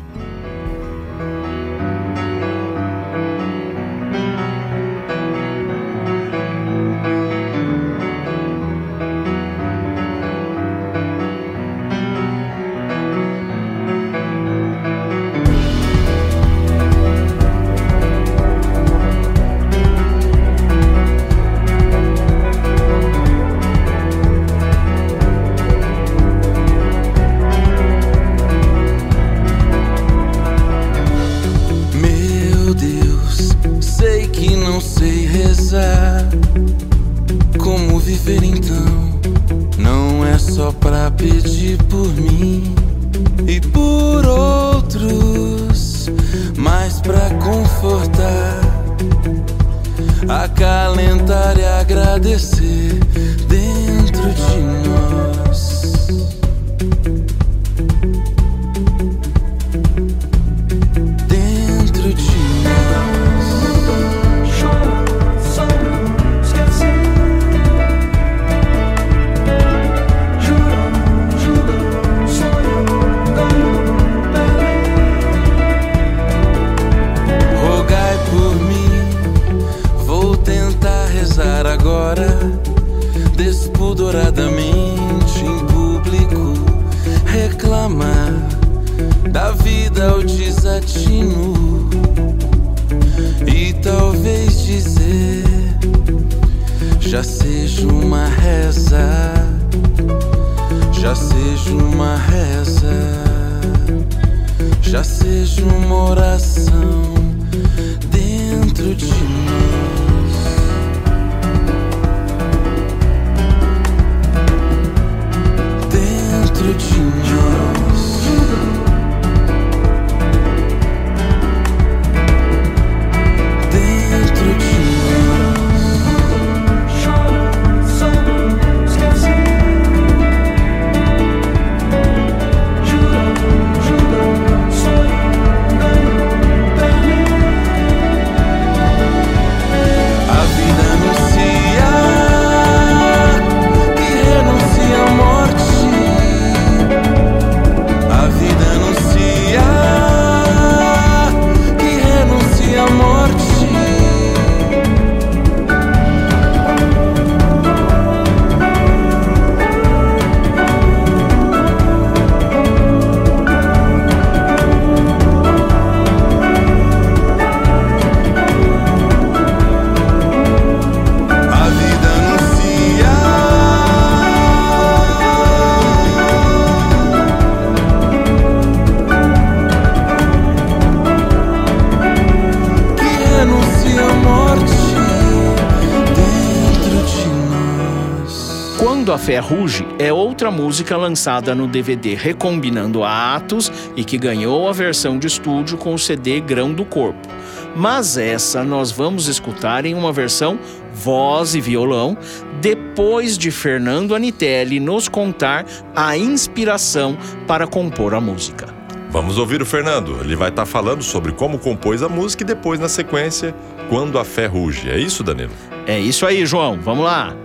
Quando a Fé Ruge é outra música lançada no DVD Recombinando Atos e que ganhou a versão de estúdio com o CD Grão do Corpo. Mas essa nós vamos escutar em uma versão voz e violão, depois de Fernando Anitelli nos contar a inspiração para compor a música. Vamos ouvir o Fernando. Ele vai estar falando sobre como compôs a música e depois, na sequência, quando a fé ruge. É isso, Danilo? É isso aí, João. Vamos lá.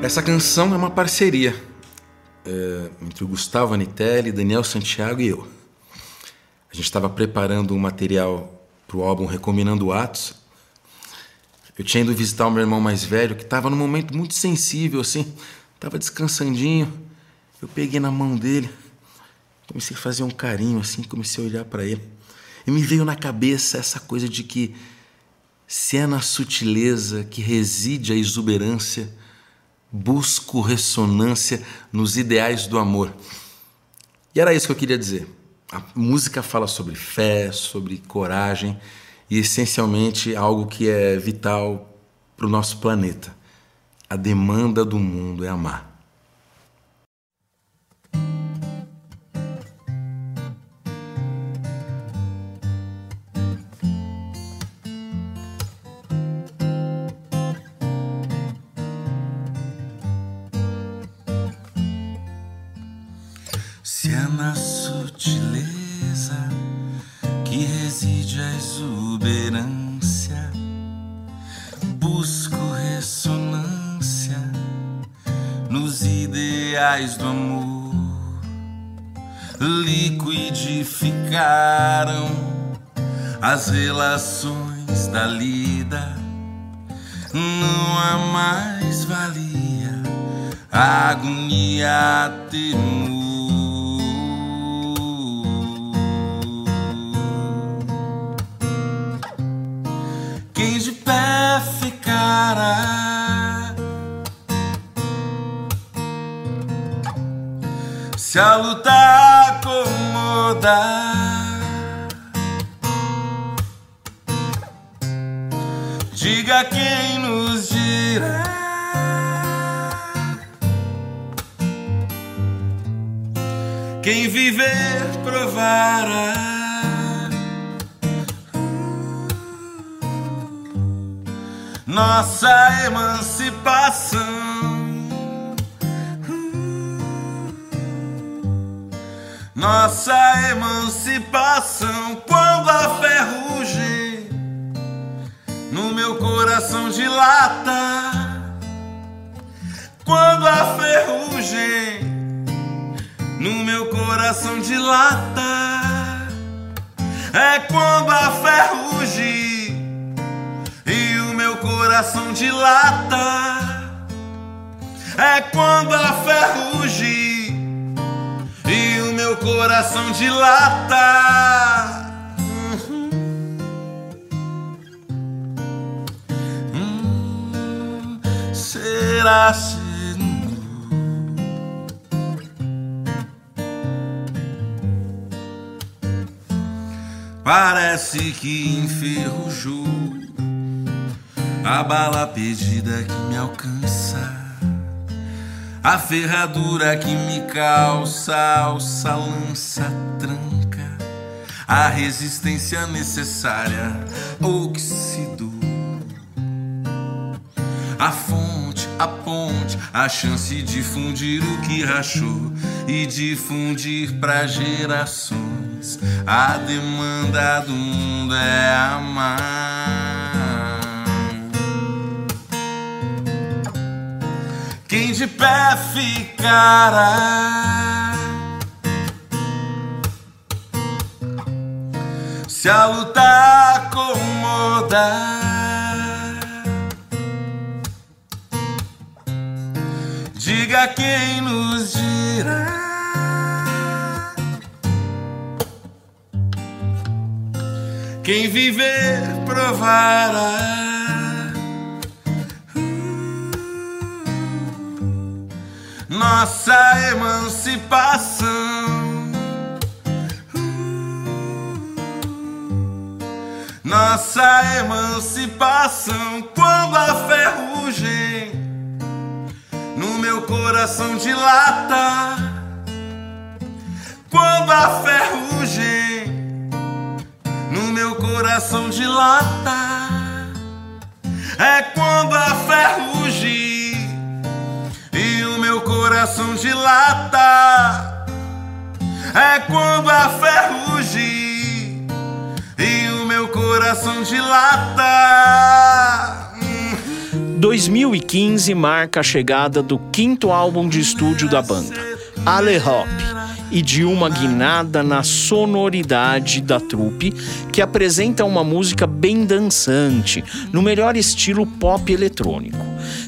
Essa canção é uma parceria é, entre o Gustavo Anitelli, Daniel Santiago e eu. A gente estava preparando um material para o álbum Recombinando Atos. Eu tinha ido visitar o meu irmão mais velho, que estava num momento muito sensível, assim. Estava descansandinho. Eu peguei na mão dele, comecei a fazer um carinho, assim, comecei a olhar para ele. E me veio na cabeça essa coisa de que se é na sutileza que reside a exuberância, busco ressonância nos ideais do amor. E era isso que eu queria dizer. A música fala sobre fé, sobre coragem e essencialmente algo que é vital para o nosso planeta. A demanda do mundo é amar. Relações da lida. Não há mais valia, agonia, temor. Quem de pé ficará? Se a luta acomodar, diga quem nos dirá. Quem viver provará. Nossa emancipação. Nossa emancipação quando a ferrugem no meu coração dilata. Quando a ferrugem no meu coração dilata. É quando a ferrugem e o meu coração dilata. É quando a ferrugem e o meu coração dilata. Hum, será assim? Parece que enferrujou a bala perdida que me alcança, a ferradura que me calça, alça, lança, tranca, a resistência necessária oxidou. A fonte, a ponte, a chance de fundir o que rachou e difundir para gerações. A demanda do mundo é amar. Quem de pé ficará? Se a luta acomodar. Diga quem nos dirá. Quem viver provará. Nossa emancipação. Nossa emancipação quando a ferrugem no meu coração dilata. Quando a ferrugem no meu coração dilata. É quando a ferrugem e o meu coração dilata. É quando a ferrugem e o meu coração dilata. 2015 marca a chegada do quinto álbum de estúdio da banda, Ale Hop, e de uma guinada na sonoridade da trupe, que apresenta uma música bem dançante, no melhor estilo pop eletrônico.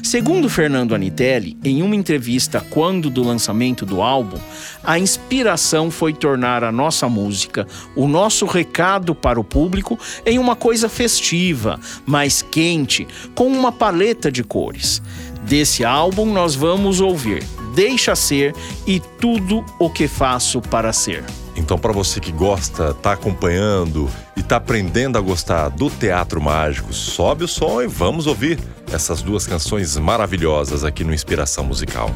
Segundo Fernando Anitelli, em uma entrevista quando do lançamento do álbum, a inspiração foi tornar a nossa música, o nosso recado para o público, em uma coisa festiva, mais quente, com uma paleta de cores. Desse álbum nós vamos ouvir Deixa Ser e Tudo o que Faço para Ser. Então, para você que gosta, tá acompanhando e tá aprendendo a gostar do teatro mágico, sobe o som e vamos ouvir essas duas canções maravilhosas aqui no Inspiração Musical.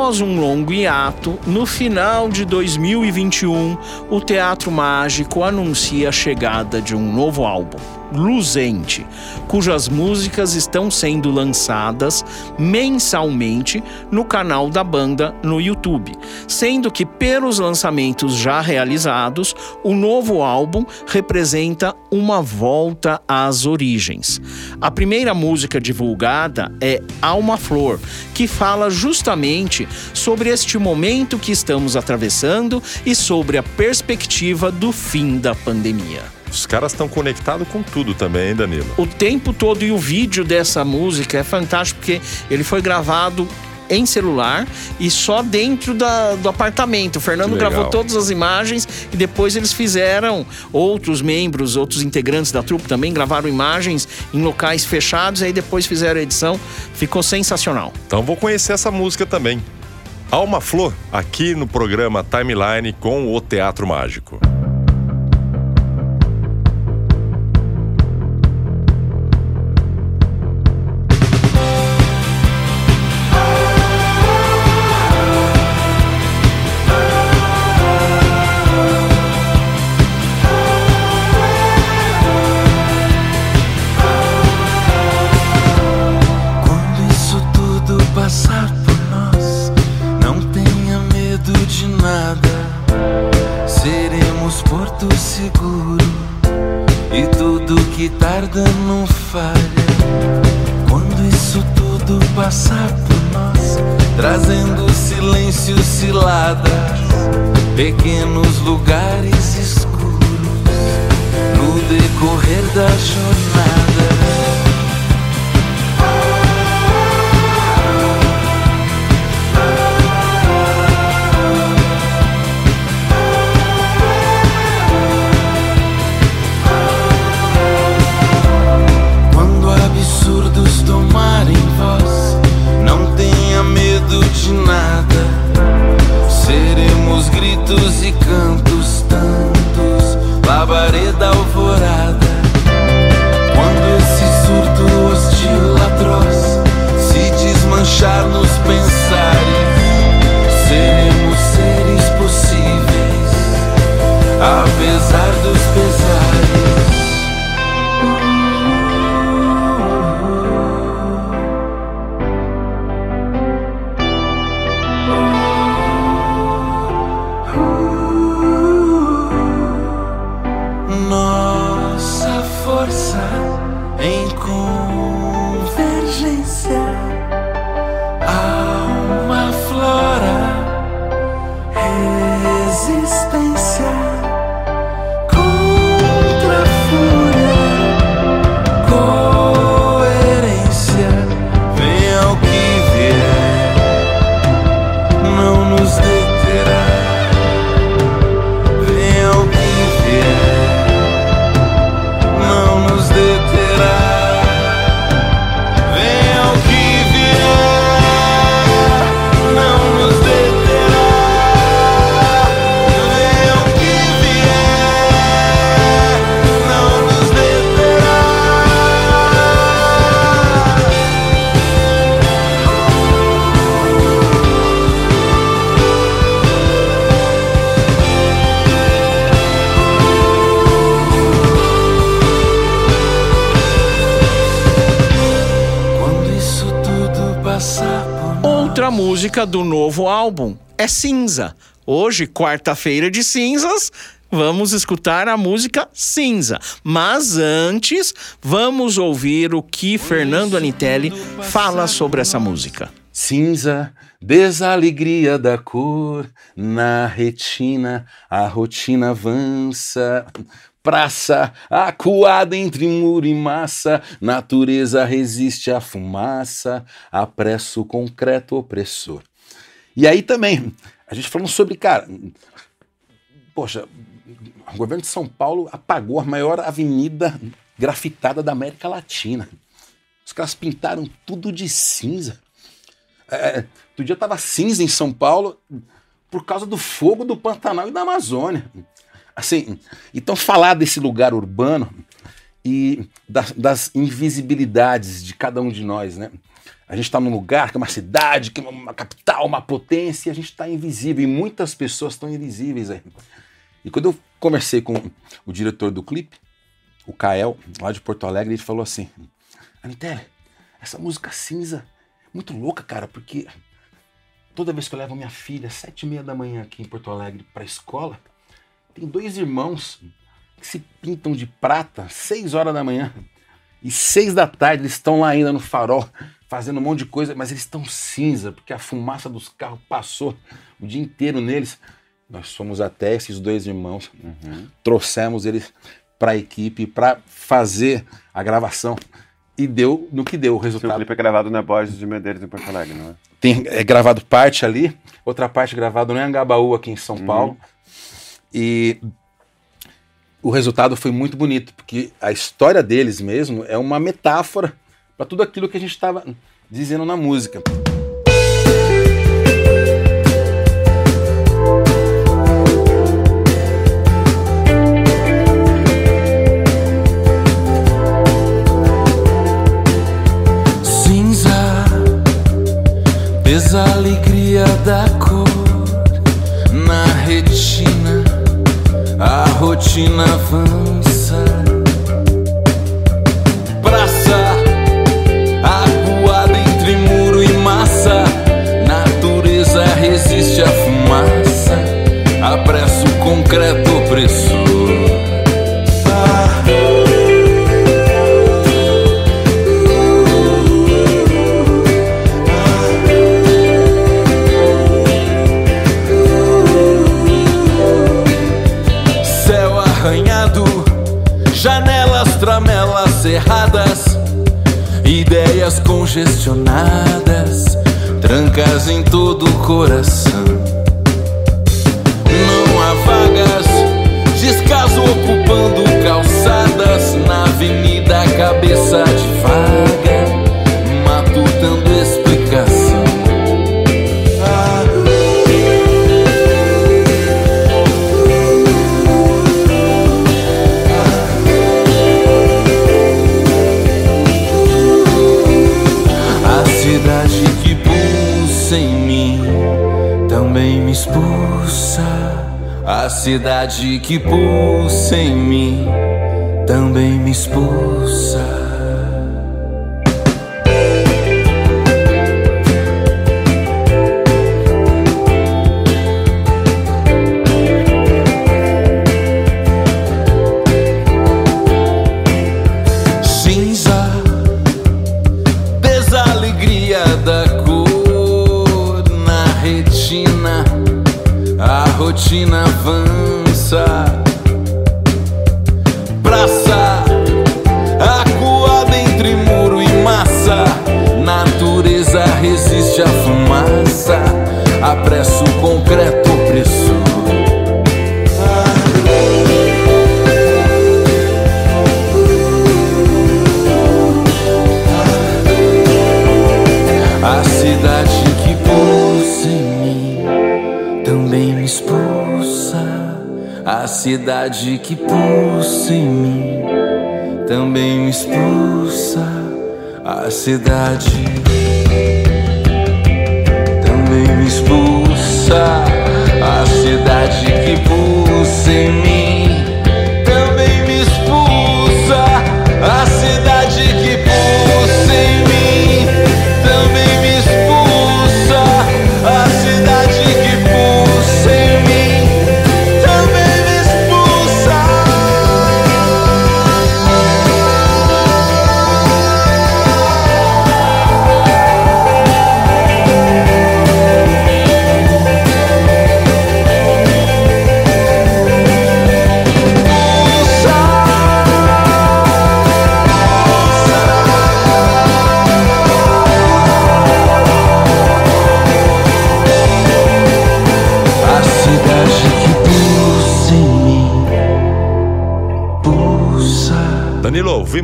Após um longo hiato, no final de 2021, o Teatro Mágico anuncia a chegada de um novo álbum. Luzente, cujas músicas estão sendo lançadas mensalmente no canal da banda no YouTube, sendo que pelos lançamentos já realizados, o novo álbum representa uma volta às origens. A primeira música divulgada é Alma Flor, que fala justamente sobre este momento que estamos atravessando e sobre a perspectiva do fim da pandemia. Os caras estão conectados com tudo também, hein, Danilo? O tempo todo e o vídeo dessa música é fantástico porque ele foi gravado em celular e só dentro da, do apartamento. O Fernando gravou todas as imagens e depois eles fizeram, outros membros, outros integrantes da trupe também gravaram imagens em locais fechados e aí depois fizeram a edição. Ficou sensacional. Então vou conhecer essa música também. Alma Flor, aqui no programa Timeline com o Teatro Mágico. Tarda não falha. Quando isso tudo passar por nós, trazendo silêncio ciladas, pequenos lugares escuros no decorrer da jornada. Cinza. Hoje, quarta-feira de cinzas, vamos escutar a música Cinza. Mas antes, vamos ouvir o que Fernando Anitelli fala sobre essa música. Cinza, desalegria da cor, na retina a rotina avança. Praça, acuada entre muro e massa, natureza resiste à fumaça, apressa o concreto opressor. E aí também, a gente falando sobre, cara, poxa, o governo de São Paulo apagou a maior avenida grafitada da América Latina. Os caras pintaram tudo de cinza. É, outro dia tava cinza em São Paulo por causa do fogo do Pantanal e da Amazônia. Assim, então falar desse lugar urbano e das, das invisibilidades de cada um de nós, né? A gente está num lugar que é uma cidade, que é uma capital, uma potência, e a gente está invisível. E muitas pessoas estão invisíveis aí. E quando eu conversei com o diretor do clipe, o Kael, lá de Porto Alegre, ele falou assim: Anitelli, essa música cinza, muito louca, cara, porque toda vez que eu levo minha filha, às sete e meia da manhã aqui em Porto Alegre, para a escola, tem dois irmãos que se pintam de prata, seis horas da manhã. E seis da tarde eles estão lá ainda no farol, fazendo um monte de coisa, mas eles estão cinza, porque a fumaça dos carros passou o dia inteiro neles. Nós fomos até esses dois irmãos, trouxemos eles para a equipe para fazer a gravação. E deu no que deu o resultado. clipe é gravado na Borges de Medeiros, em Porto Alegre, não é? Tem é gravado parte ali, outra parte gravado no Angabaú, aqui em São Paulo. E o resultado foi muito bonito, porque a história deles mesmo é uma metáfora para tudo aquilo que a gente estava dizendo na música. Cinza, desalegria da cor na retina, a rotina avança. Apressa o concreto opressor. Janelas, tramelas cerradas, ideias congestionadas, trancas em todo o coração. Vagas, descaso ocupando calçadas na avenida, cabeça de vaga, matutando explicação. Cidade que pulsa em mim também me expulsa. Cidade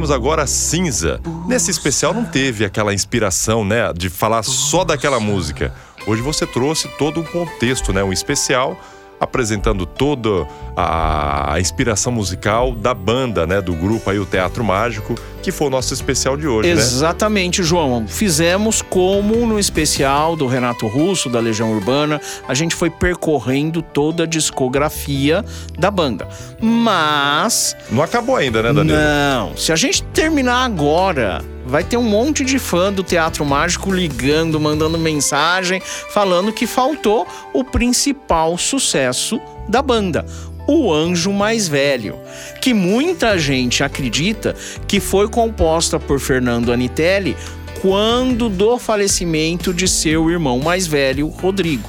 Ouvimos agora Cinza. Nesse especial não teve aquela inspiração, né, de falar só daquela música. Hoje você trouxe todo um contexto, né, um especial apresentando toda a inspiração musical da banda, né, do grupo aí o Teatro Mágico, que foi o nosso especial de hoje, né? Exatamente, João. Fizemos como no especial do Renato Russo, da Legião Urbana, a gente foi percorrendo toda a discografia da banda. Mas. Não acabou ainda, né, Danilo? Não. Se a gente terminar agora, vai ter um monte de fã do Teatro Mágico ligando, mandando mensagem, falando que faltou o principal sucesso da banda. O Anjo Mais Velho, que muita gente acredita que foi composta por Fernando Anitelli quando do falecimento de seu irmão mais velho, Rodrigo.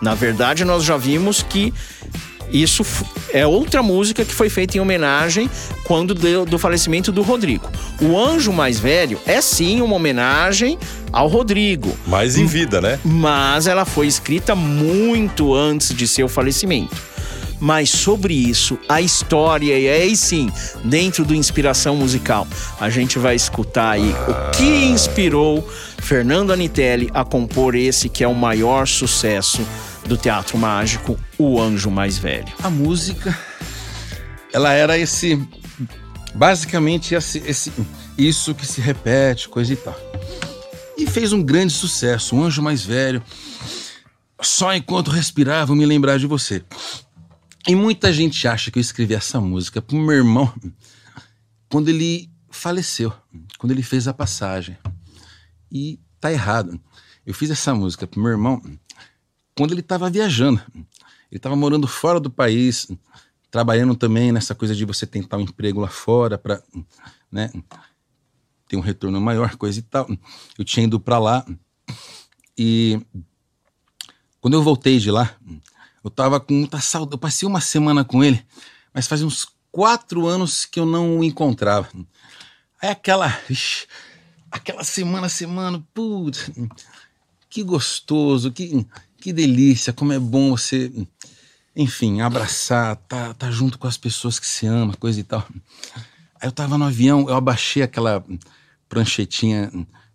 Na verdade, nós já vimos que isso é outra música que foi feita em homenagem quando do, do falecimento do Rodrigo. O Anjo Mais Velho é sim uma homenagem ao Rodrigo. Mas em vida, né? Mas ela foi escrita muito antes de seu falecimento. Mas sobre isso, a história, e aí sim, dentro do Inspiração Musical, a gente vai escutar aí o que inspirou Fernando Anitelli a compor esse que é o maior sucesso do Teatro Mágico, O Anjo Mais Velho. A música, ela era esse. Basicamente, esse, esse- isso que se repete, coisa e tal. E fez um grande sucesso. Um anjo mais velho. Só enquanto respirava, me lembrar de você. E muita gente acha que eu escrevi essa música pro meu irmão quando ele faleceu, quando ele fez a passagem. E tá errado. Eu fiz essa música pro meu irmão quando ele estava viajando. Ele estava morando fora do país, trabalhando também nessa coisa de você tentar um emprego lá fora para, né, ter um retorno maior, coisa e tal. Eu tinha ido para lá e quando eu voltei de lá, eu tava com muita saudade. Eu passei uma semana com ele, mas fazia uns quatro anos que eu não o encontrava. Aí aquela, ixi, aquela semana, semana, putz, que gostoso, que, que delícia, como é bom você, enfim, abraçar, tá, tá junto com as pessoas que se ama, coisa e tal. Aí eu tava no avião, eu abaixei aquela pranchetinha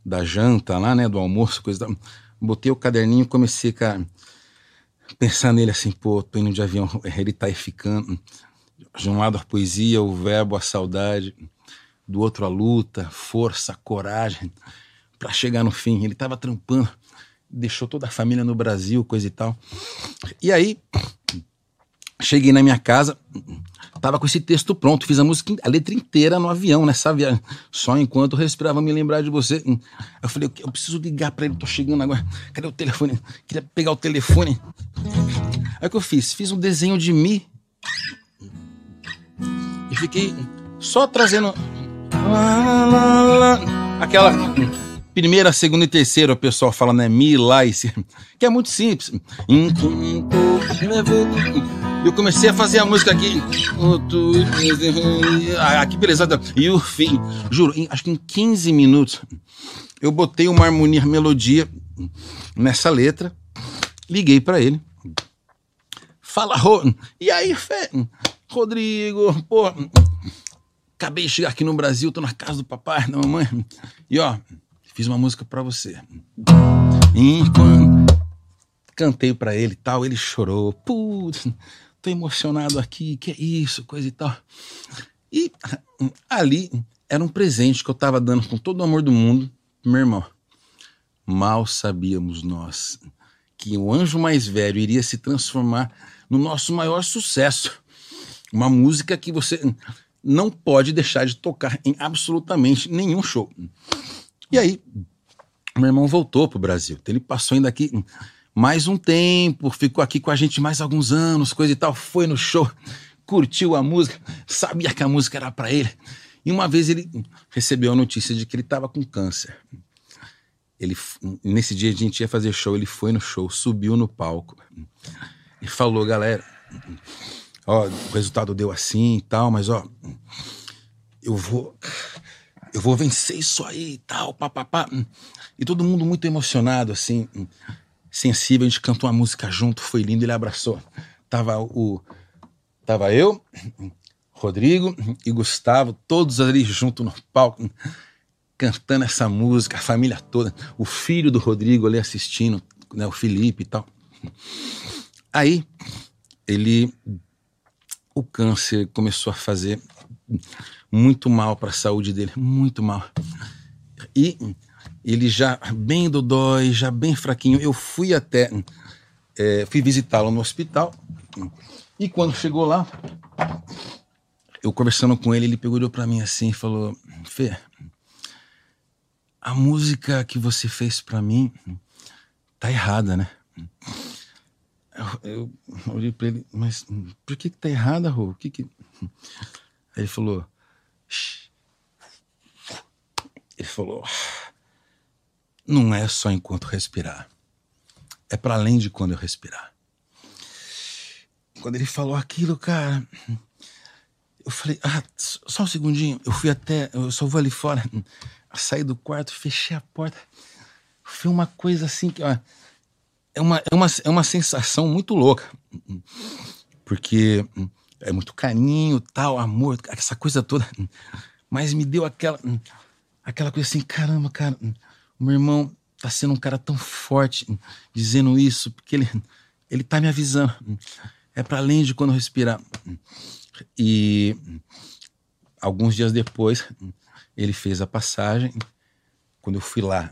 da janta lá, né, do almoço, coisa e tal. Botei o caderninho e comecei a pensar nele assim, pô, tô indo de avião, ele tá aí ficando. De um lado a poesia, o verbo, a saudade, do outro a luta, força, coragem, para chegar no fim. Ele tava trampando, deixou toda a família no Brasil, coisa e tal. E aí, cheguei na minha casa, tava com esse texto pronto, fiz a música, a letra inteira no avião, nessa viagem. Só enquanto respirava me lembrar de você. Eu falei, eu preciso ligar para ele, tô chegando agora. Cadê o telefone? Queria pegar o telefone. Aí o que eu fiz? Fiz um desenho de mim e fiquei só trazendo aquela primeira, segunda e terceira, o pessoal fala, né? Mi, lá e que é muito simples. Eu comecei a fazer a música aqui. Aqui, beleza. E o fim, juro, em- acho que em 15 minutos eu botei uma harmonia, melodia nessa letra, liguei pra ele. Fala, Rô. E aí, Fé? Rodrigo, pô, acabei de chegar aqui no Brasil, tô na casa do papai, da mamãe. E ó, fiz uma música pra você. Enquanto cantei pra ele e tal, ele chorou. Putz, tô emocionado aqui, que é isso, coisa e tal. E ali era um presente que eu tava dando com todo o amor do mundo pro meu irmão. Mal sabíamos nós que o anjo mais velho iria se transformar no nosso maior sucesso. Uma música que você não pode deixar de tocar em absolutamente nenhum show. E aí, meu irmão voltou pro Brasil. Então ele passou ainda aqui mais um tempo, ficou aqui com a gente mais alguns anos, coisa e tal, foi no show, curtiu a música, sabia que a música era para ele. E uma vez ele recebeu a notícia de que ele estava com câncer. Ele, nesse dia a gente ia fazer show, ele foi no show, subiu no palco e falou, galera, ó, o resultado deu assim e tal, mas ó, eu vou, eu vou vencer isso aí e tal, papapá. E todo mundo muito emocionado, assim, sensível, a gente cantou uma música junto, foi lindo, ele abraçou. Tava o, tava eu, Rodrigo e Gustavo, todos ali junto no palco, cantando essa música, a família toda, o filho do Rodrigo ali assistindo, né, o Felipe e tal. Aí ele o câncer começou a fazer muito mal para a saúde dele, muito mal. E ele já bem dodói, já bem fraquinho. Eu fui até, é, fui visitá-lo no hospital. E quando chegou lá, eu conversando com ele, ele pegou para mim assim e falou: Fê, a música que você fez para mim tá errada, né? Eu, eu olhei para ele, mas por que que tá errada, Rô? O que que... Aí ele falou, Shh. ele falou, não é só enquanto respirar, é para além de quando eu respirar. Quando ele falou aquilo, cara, eu falei, ah, só um segundinho, eu fui até, eu só vou ali fora, saí do quarto, fechei a porta, foi uma coisa assim que, ó, é uma, é, uma, é uma sensação muito louca. Porque é muito carinho, tal, amor, essa coisa toda. Mas me deu aquela, aquela coisa assim: caramba, cara, meu irmão tá sendo um cara tão forte dizendo isso, porque ele, ele tá me avisando. É para além de quando respirar. E alguns dias depois, ele fez a passagem. Quando eu fui lá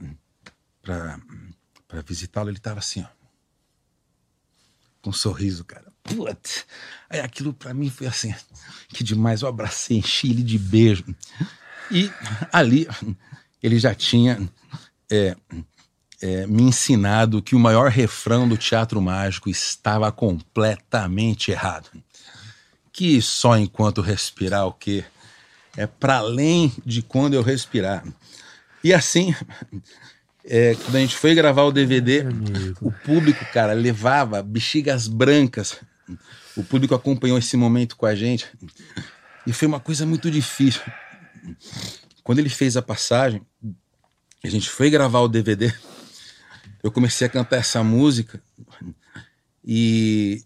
para visitá-lo, ele tava assim, ó com um sorriso, cara. Putz. Aí aquilo para mim foi assim, que demais. Eu abracei, enchi ele de beijo. E ali ele já tinha é, é, me ensinado que o maior refrão do teatro mágico estava completamente errado. Que só enquanto respirar o quê? É para além de quando eu respirar. E assim, é, quando a gente foi gravar o DVD, o público, cara, levava bexigas brancas. O público acompanhou esse momento com a gente. E foi uma coisa muito difícil. Quando ele fez a passagem, a gente foi gravar o DVD. Eu comecei a cantar essa música e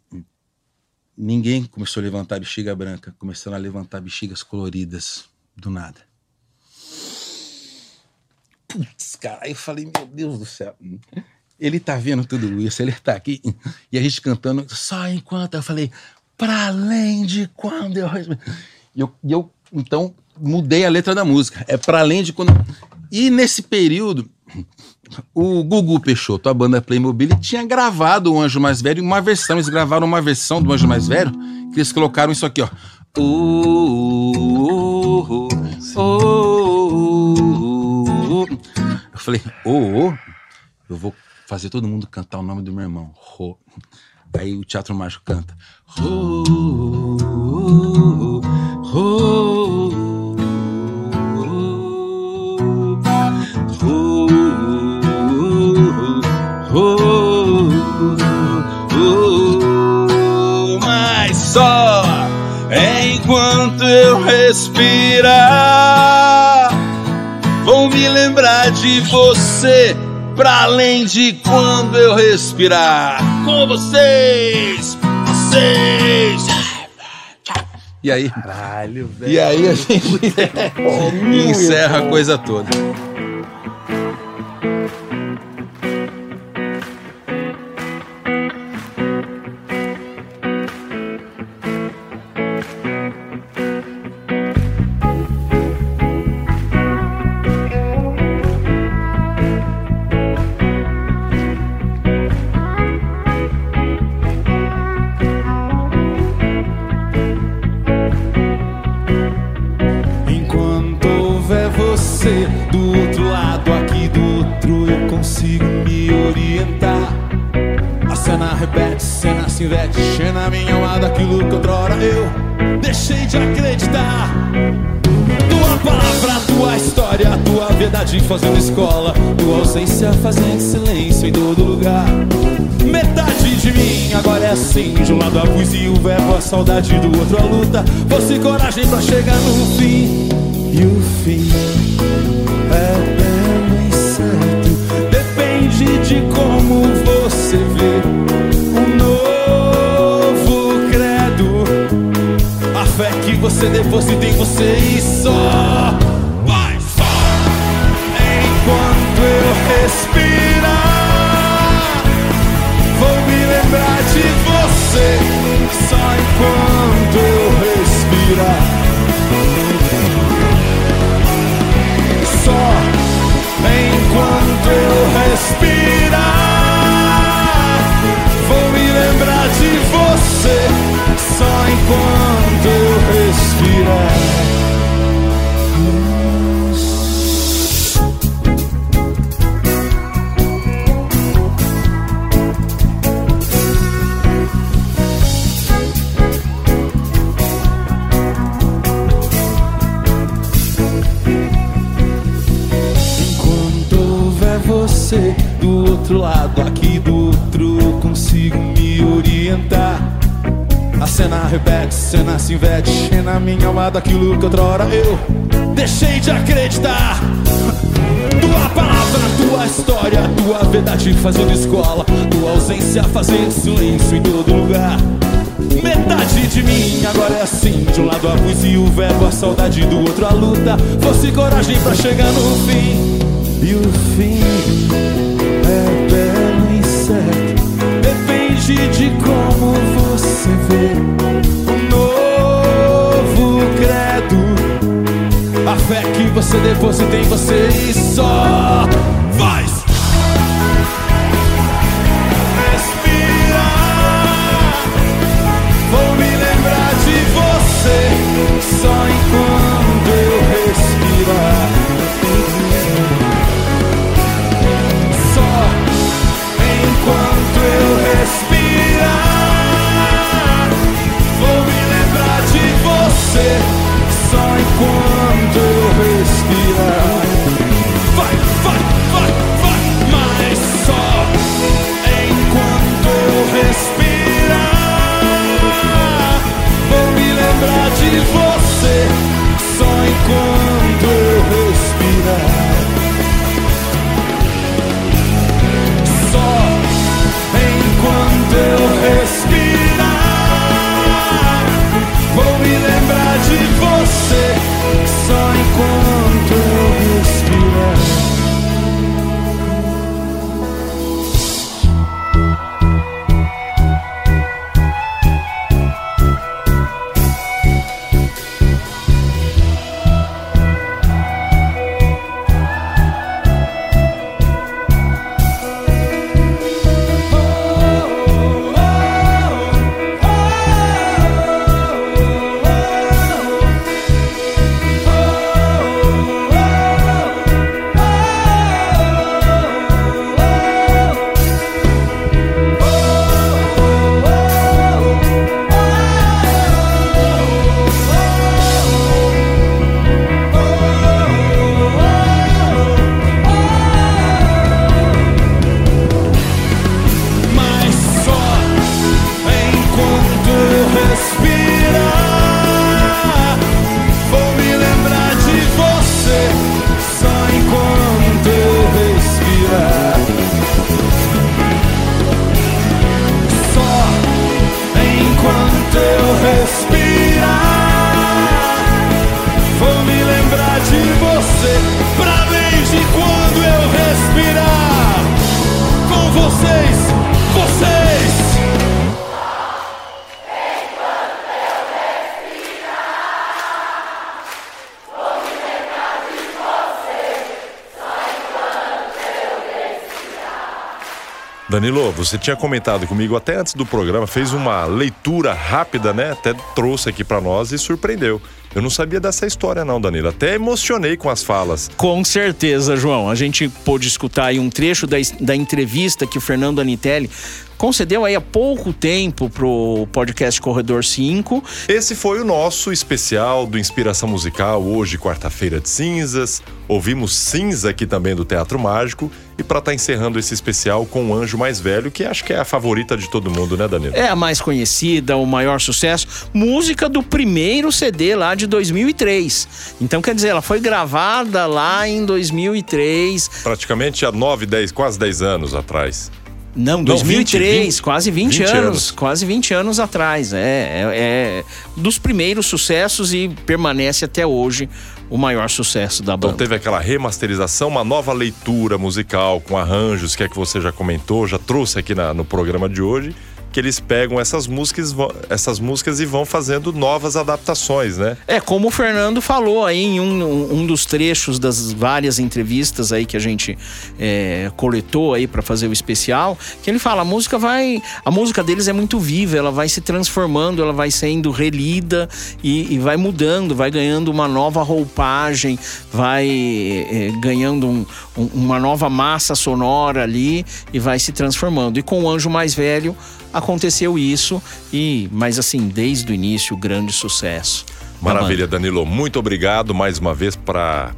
ninguém começou a levantar bexiga branca, começaram a levantar bexigas coloridas do nada. Putz, cara, aí eu falei, meu Deus do céu. Ele tá vendo tudo isso, ele tá aqui. E a gente cantando, só enquanto. Eu falei, para além de quando eu. E eu, eu, então, mudei a letra da música. É para além de quando. E nesse período, o Gugu Peixoto, a banda Playmobil, tinha gravado o Anjo Mais Velho, uma versão. Eles gravaram uma versão do Anjo Mais Velho, que eles colocaram isso aqui, ó. Oh, oh, oh, eu falei, ô, oh, oh, eu vou fazer todo mundo cantar o nome do meu irmão. Ro. Aí o Teatro Mágico canta. Ro, ro, ro, só enquanto eu respirar Vou me lembrar de você pra além de quando eu respirar. Com vocês, vocês. E aí? Caralho, velho. E aí a gente encerra a coisa toda. Se enche na minha alma daquilo que outrora eu deixei de acreditar. Tua palavra, tua história, tua verdade fazendo escola, tua ausência fazendo silêncio em todo lugar. Metade de mim agora é assim, de um lado a poesia, o verbo, a saudade do outro a luta. Fosse coragem pra chegar no fim. E o fim é belo e certo, depende de como você vê. Você deposita em você e só. Vai só enquanto eu respirar. Vou me lembrar de você só enquanto cena se inverte, é na minha alma daquilo que outra hora eu deixei de acreditar. Tua palavra, tua história, tua verdade fazendo escola, tua ausência fazendo silêncio em todo lugar. Metade de mim agora é assim De um lado a poesia, o verbo, a saudade Do outro a luta, fosse coragem pra chegar no fim E o fim é belo e certo Depende de como você vê A fé que você deposita em você e só de você só enquanto eu respirar. Danilo, você tinha comentado comigo até antes do programa, fez uma leitura rápida, né? Até trouxe aqui pra nós e surpreendeu. Eu não sabia dessa história não, Danilo. Até emocionei com as falas. Com certeza, João. A gente pôde escutar aí um trecho da, da entrevista que o Fernando Anitelli concedeu aí há pouco tempo pro podcast Corredor 5. Esse foi o nosso especial do Inspiração Musical, hoje, quarta-feira de cinzas. Ouvimos Cinza aqui também do Teatro Mágico. E para estar encerrando esse especial com o Anjo Mais Velho, que acho que é a favorita de todo mundo, né, Danilo? É a mais conhecida, o maior sucesso. Música do primeiro CD lá de 2003. Então, quer dizer, ela foi gravada lá em 2003. Praticamente há 9, 10, quase 10 anos atrás. Não, 2003, quase 20, 20 anos, anos. Quase 20 anos atrás. É, é, é dos primeiros sucessos e permanece até hoje o maior sucesso da Então banda. teve aquela remasterização, uma nova leitura musical com arranjos, que é que você já comentou, já trouxe aqui na- no programa de hoje. Que eles pegam essas músicas, essas músicas e vão fazendo novas adaptações, né? É, como o Fernando falou aí em um, um dos trechos das várias entrevistas aí que a gente é, coletou aí para fazer o especial, que ele fala, a música vai. A música deles é muito viva, ela vai se transformando, ela vai sendo relida e, e vai mudando, vai ganhando uma nova roupagem, vai é, ganhando um- um- uma nova massa sonora ali e vai se transformando. E com o Anjo Mais Velho aconteceu isso, e mas assim, desde o início, grande sucesso. Maravilha, Danilo. Muito obrigado mais uma vez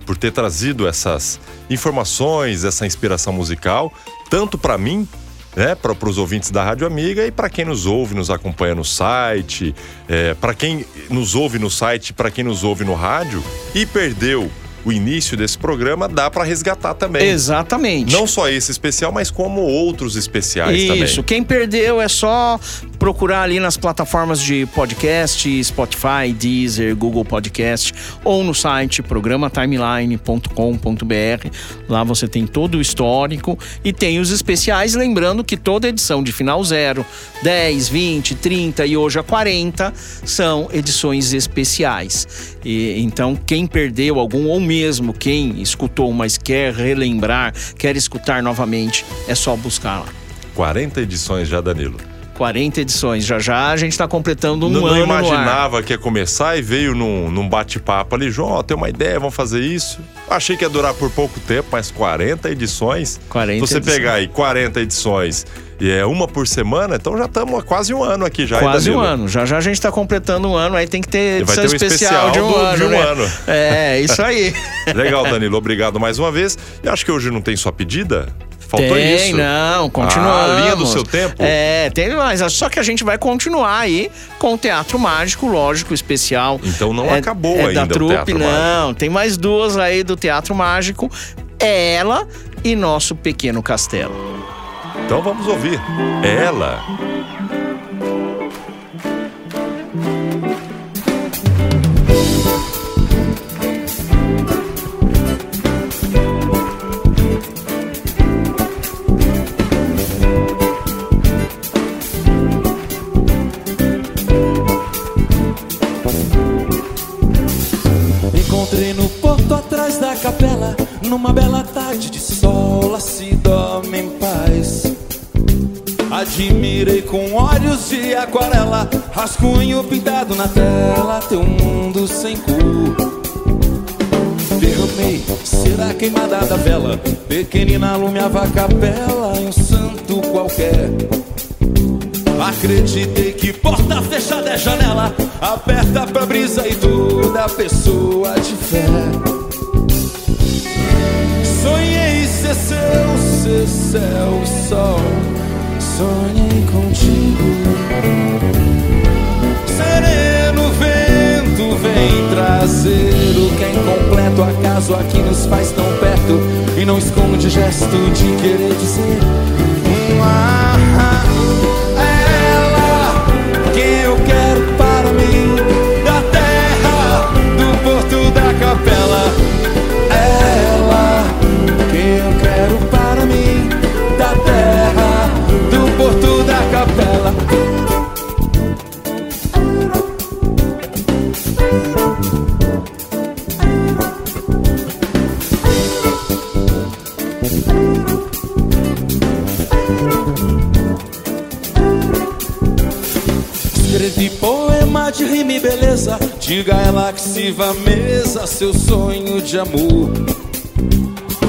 por ter trazido essas informações, essa inspiração musical, tanto para mim, né, para os ouvintes da Rádio Amiga e para quem nos ouve, nos acompanha no site, é, para quem nos ouve no site, para quem nos ouve no rádio e perdeu o início desse programa, dá para resgatar também. Exatamente. Não só esse especial, mas como outros especiais também. Isso, quem perdeu é só procurar ali nas plataformas de podcast, Spotify, Deezer, Google Podcast ou no site programatimeline.com.br. Lá você tem todo o histórico e tem os especiais, lembrando que toda edição de final zero, 10, 20, 30 e hoje a 40 são edições especiais. E, então, quem perdeu algum ou mesmo quem escutou, mas quer relembrar, quer escutar novamente, é só buscar lá. 40 edições já, Danilo. 40 edições. Já já a gente está completando um não, ano não imaginava que ia começar e veio num, num bate-papo ali. João, ó, tem uma ideia, vamos fazer isso. Achei que ia durar por pouco tempo, mas 40 edições. 40 Se você edições. pegar aí 40 edições e é uma por semana, então já estamos há quase um ano aqui já. Quase um ano. Já já a gente está completando um ano, aí tem que ter vai edição ter um especial, especial de um do- ano. de um né? ano. É, isso aí. Legal, Danilo. Obrigado mais uma vez. E acho que hoje não tem sua pedida? Faltou tem, isso. não, continuamos. Ah, a linha do seu tempo? É, tem mais. Só que a gente vai continuar aí com o Teatro Mágico, lógico, especial. Então não É- acabou é ainda da trupe, não. Tem mais duas aí do Teatro Mágico. É ela e Nosso Pequeno Castelo. Então vamos ouvir. É ela. Aquarela, rascunho pintado na tela, teu mundo sem cor. Derramei cera queimada da vela, pequenina alumiava a capela em um santo qualquer. Acreditei que porta fechada é janela Aberta pra brisa e toda pessoa de fé Sonhei ser céu, ser céu sol Sonhei contigo. Sereno vento vem trazer O que é incompleto acaso aqui nos faz tão perto E não esconde gesto de querer dizer um ah, Diga a ela que sirva a mesa Seu sonho de amor.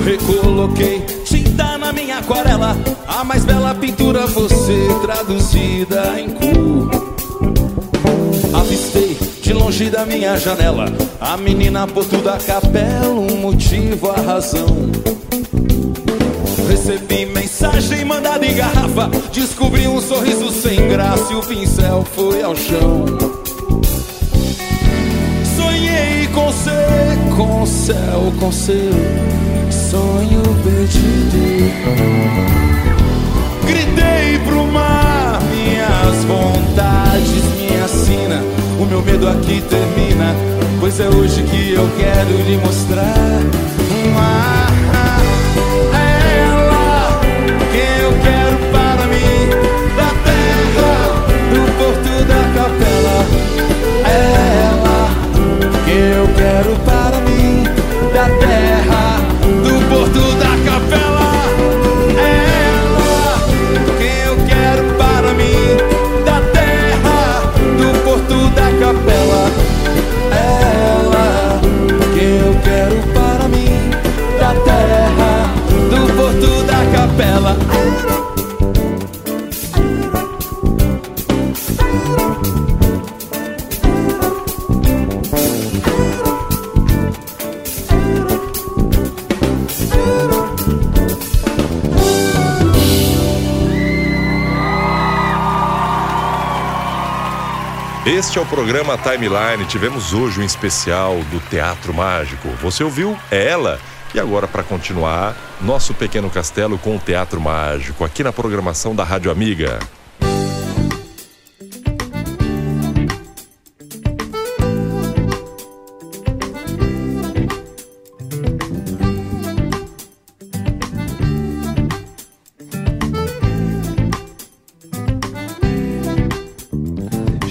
Recoloquei tinta na minha aquarela A mais bela pintura você traduzida em cor. Avistei de longe da minha janela A menina porto da capela Um motivo, a razão. Recebi mensagem mandada em garrafa Descobri um sorriso sem graça E o pincel foi ao chão com você, com o céu, com seu sonho perdido. Gritei pro mar minhas vontades, minha sina O meu medo aqui termina Pois é hoje que eu quero lhe mostrar quero para mim da terra do porto da capela. É ela quem eu quero para mim da terra do porto da capela. É ela quem eu quero para mim da terra do porto da capela. Este é o programa Timeline. Tivemos hoje um especial do Teatro Mágico. Você ouviu? É ela. E agora, para continuar, nosso pequeno castelo com o Teatro Mágico, aqui na programação da Rádio Amiga.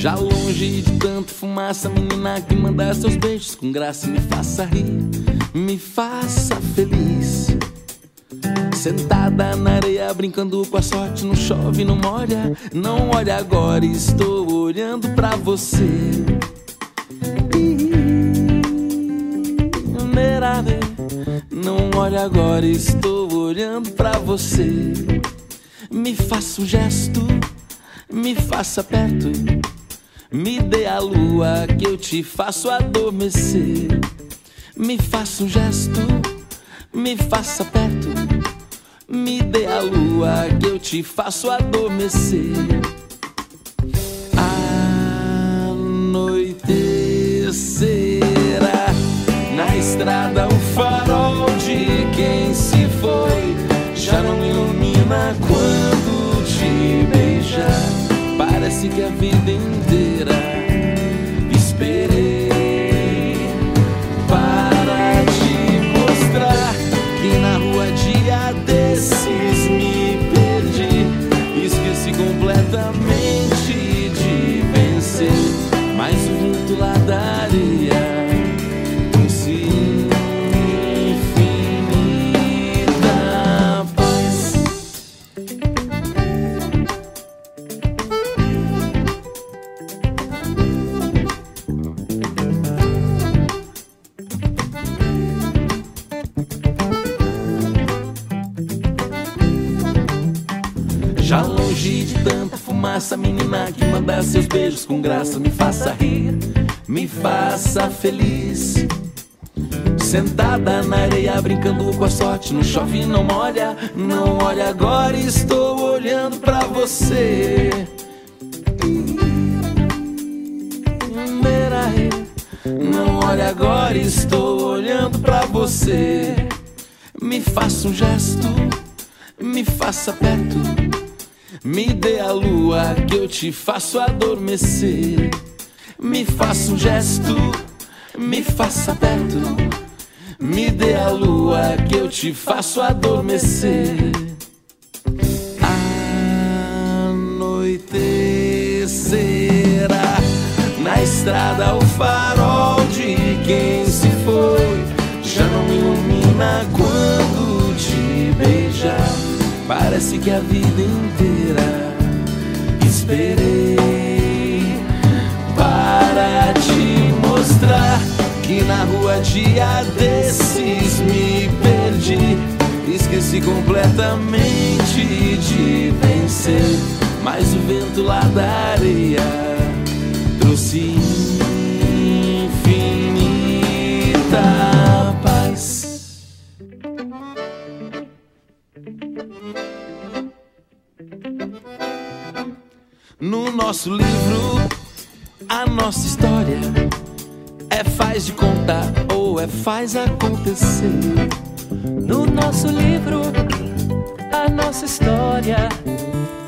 Já longe de tanto fumaça, menina que manda seus beijos com graça me faça rir, me faça feliz. Sentada na areia, brincando com a sorte, não chove, não molha. Não olha agora, estou olhando pra você. Não olha agora, estou olhando pra você. Me faça um gesto, me faça perto. Me dê a lua que eu te faço adormecer. Me faça um gesto, me faça perto. Me dê a lua que eu te faço adormecer. Anoitecerá na estrada o farol de quem se foi. Já não ilumina quando. Parece que a vida inteira fumaça, menina que manda seus beijos com graça, me faça rir, me faça feliz. Sentada na areia, brincando com a sorte, não chove, não molha, não olha agora, estou olhando pra você. Não olha agora, estou olhando pra você. Me faça um gesto, me faça perto. Me dê a lua que eu te faço adormecer. Me faça um gesto, me faça perto. Me dê a lua que eu te faço adormecer. Anoitecerá na estrada o farol de quem se foi. Já não me ilumina quando te beijar. Parece que a vida inteira esperei para te mostrar que na rua dia desses me perdi. Esqueci completamente de vencer, mas o vento lá da areia trouxe infinita No nosso livro, a nossa história é faz de contar ou é faz acontecer. No nosso livro, a nossa história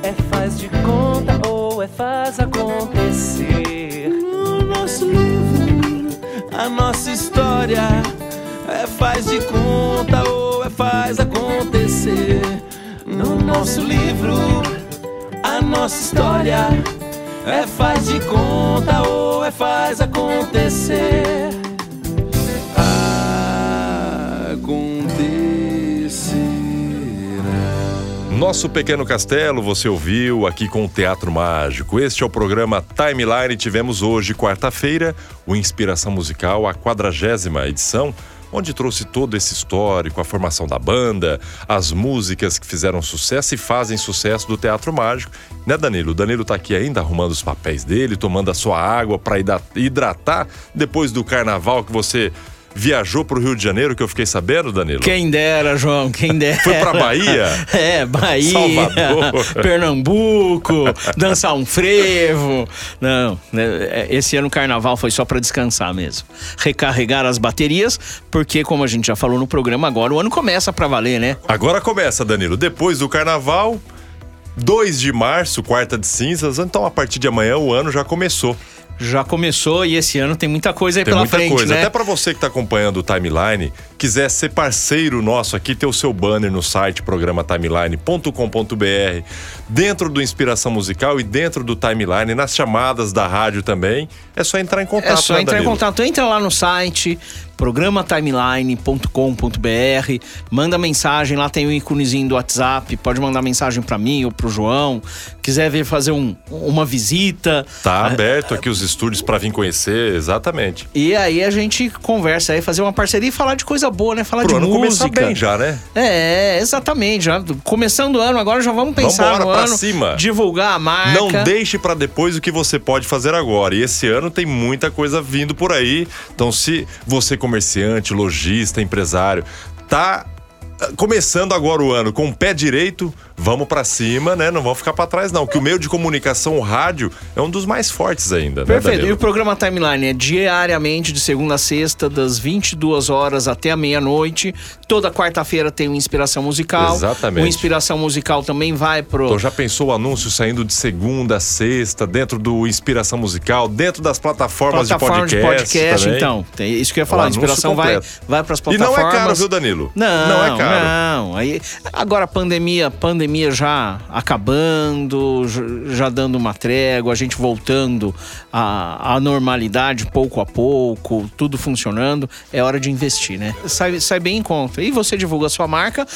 é faz de conta ou é faz acontecer. No nosso livro, a nossa história é faz de conta ou é faz acontecer. No nosso livro, a nossa história é faz de conta ou é faz acontecer. Nosso Pequeno Castelo você ouviu aqui com o Teatro Mágico. Este é o programa Timeline. Tivemos hoje, quarta-feira, o Inspiração Musical, a quadragésima edição, onde trouxe todo esse histórico, a formação da banda, as músicas que fizeram sucesso e fazem sucesso do Teatro Mágico. Né, Danilo? O Danilo tá aqui ainda arrumando os papéis dele, tomando a sua água para hidratar depois do carnaval que você viajou pro Rio de Janeiro, que eu fiquei sabendo, Danilo. Quem dera, João, quem dera. Foi pra Bahia? É, Bahia, Salvador. Pernambuco, dançar um frevo. Não, né, esse ano o carnaval foi só pra descansar mesmo. Recarregar as baterias, porque como a gente já falou no programa agora, o ano começa pra valer, né? Agora começa, Danilo. Depois do carnaval, 2 de março, quarta de cinzas. Então, a partir de amanhã, o ano já começou. Já começou e esse ano tem muita coisa aí Tem pela muita frente, coisa. né? Até pra você que tá acompanhando o Timeline, quiser ser parceiro nosso aqui, ter o seu banner no site programaTimeline.com.br, dentro do Inspiração Musical e dentro do Timeline, nas chamadas da rádio também, é só entrar em contato. É só né, entrar em contato. Entra lá no site programatimeline.com.br, manda mensagem, lá tem o íconezinho do WhatsApp, pode mandar mensagem pra mim ou pro João. Quiser vir fazer um- uma visita. Tá É, aberto aqui os estúdios pra vir conhecer, exatamente. E aí a gente conversa aí, fazer uma parceria e falar de coisa boa, né? Falar Pro de ano música. começar bem já, né? É, exatamente. Já começando o ano, agora já vamos pensar Vambora no pra ano. cima. Divulgar a marca. Não deixe pra depois o que você pode fazer agora. E esse ano tem muita coisa vindo por aí. Então, se você comerciante, lojista, empresário, tá começando agora o ano com o pé direito, vamos pra cima, né? Não vamos ficar pra trás não, que o meio de comunicação, o rádio, é um dos mais fortes ainda, né, Perfeito. E Danilo? o programa Timeline é diariamente, de segunda a sexta, das 22 horas até a meia-noite. Toda quarta-feira tem o Inspiração Musical. Exatamente. O Inspiração Musical também vai pro. Então já pensou o anúncio saindo de segunda a sexta, dentro do Inspiração Musical, dentro das plataformas plataforma de podcast, de podcast, também? então. Tem isso que eu ia falar. A inspiração vai, completo. vai pras E plataformas. não é caro, viu, Danilo? Não, Não é caro. Não, aí agora a pandemia, pandemia já acabando, já dando uma trégua, a gente voltando à, à normalidade pouco a pouco, tudo funcionando, é hora de investir, né? Sai, sai bem em conta. E você divulga a sua marca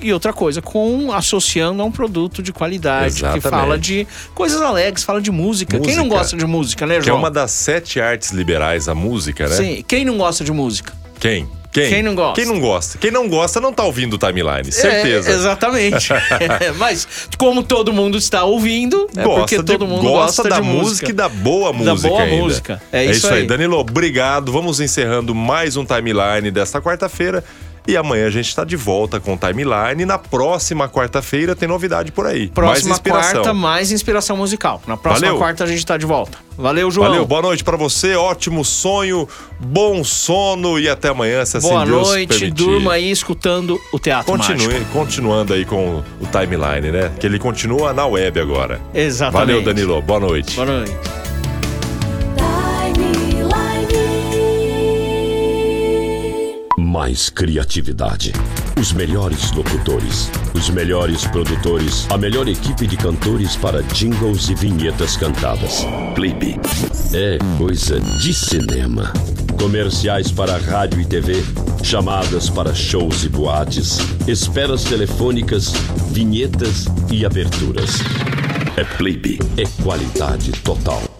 e outra coisa, com associando a um produto de qualidade, Exatamente. que fala de coisas alegres, fala de música. Quem não Música. gosta de música, né, Que é João? uma das sete artes liberais, a música, né? Sim, quem não gosta de música? Quem? Quem? Quem não gosta? Quem não gosta? Quem não gosta não tá ouvindo o timeline, certeza. É, exatamente. É, mas como todo mundo está ouvindo, é gosta porque de- todo mundo gosta gosta da de música e da boa música. boa ainda. música. É isso aí. Danilo, obrigado. Vamos encerrando mais um timeline desta quarta-feira. E amanhã a gente está de volta com o timeline. Na próxima quarta-feira tem novidade por aí. mais Próxima inspiração. quarta, mais inspiração musical. Na próxima Valeu. quarta a gente está de volta. Valeu, João. Valeu, boa noite pra você, ótimo sonho, bom sono e até amanhã, se assim Boa Deus noite, permitir. durma aí escutando o Teatro Continue, Mágico. continuando aí com o timeline, né? Que ele continua na web agora. Exatamente. Valeu, Danilo. Boa noite. Boa noite. Mais criatividade. Os melhores locutores, os melhores produtores, a melhor equipe de cantores para jingles e vinhetas cantadas. Clipe. É coisa de cinema. Comerciais para rádio e TV, chamadas para shows e boates, esperas telefônicas, vinhetas e aberturas. É Clipe. É qualidade total.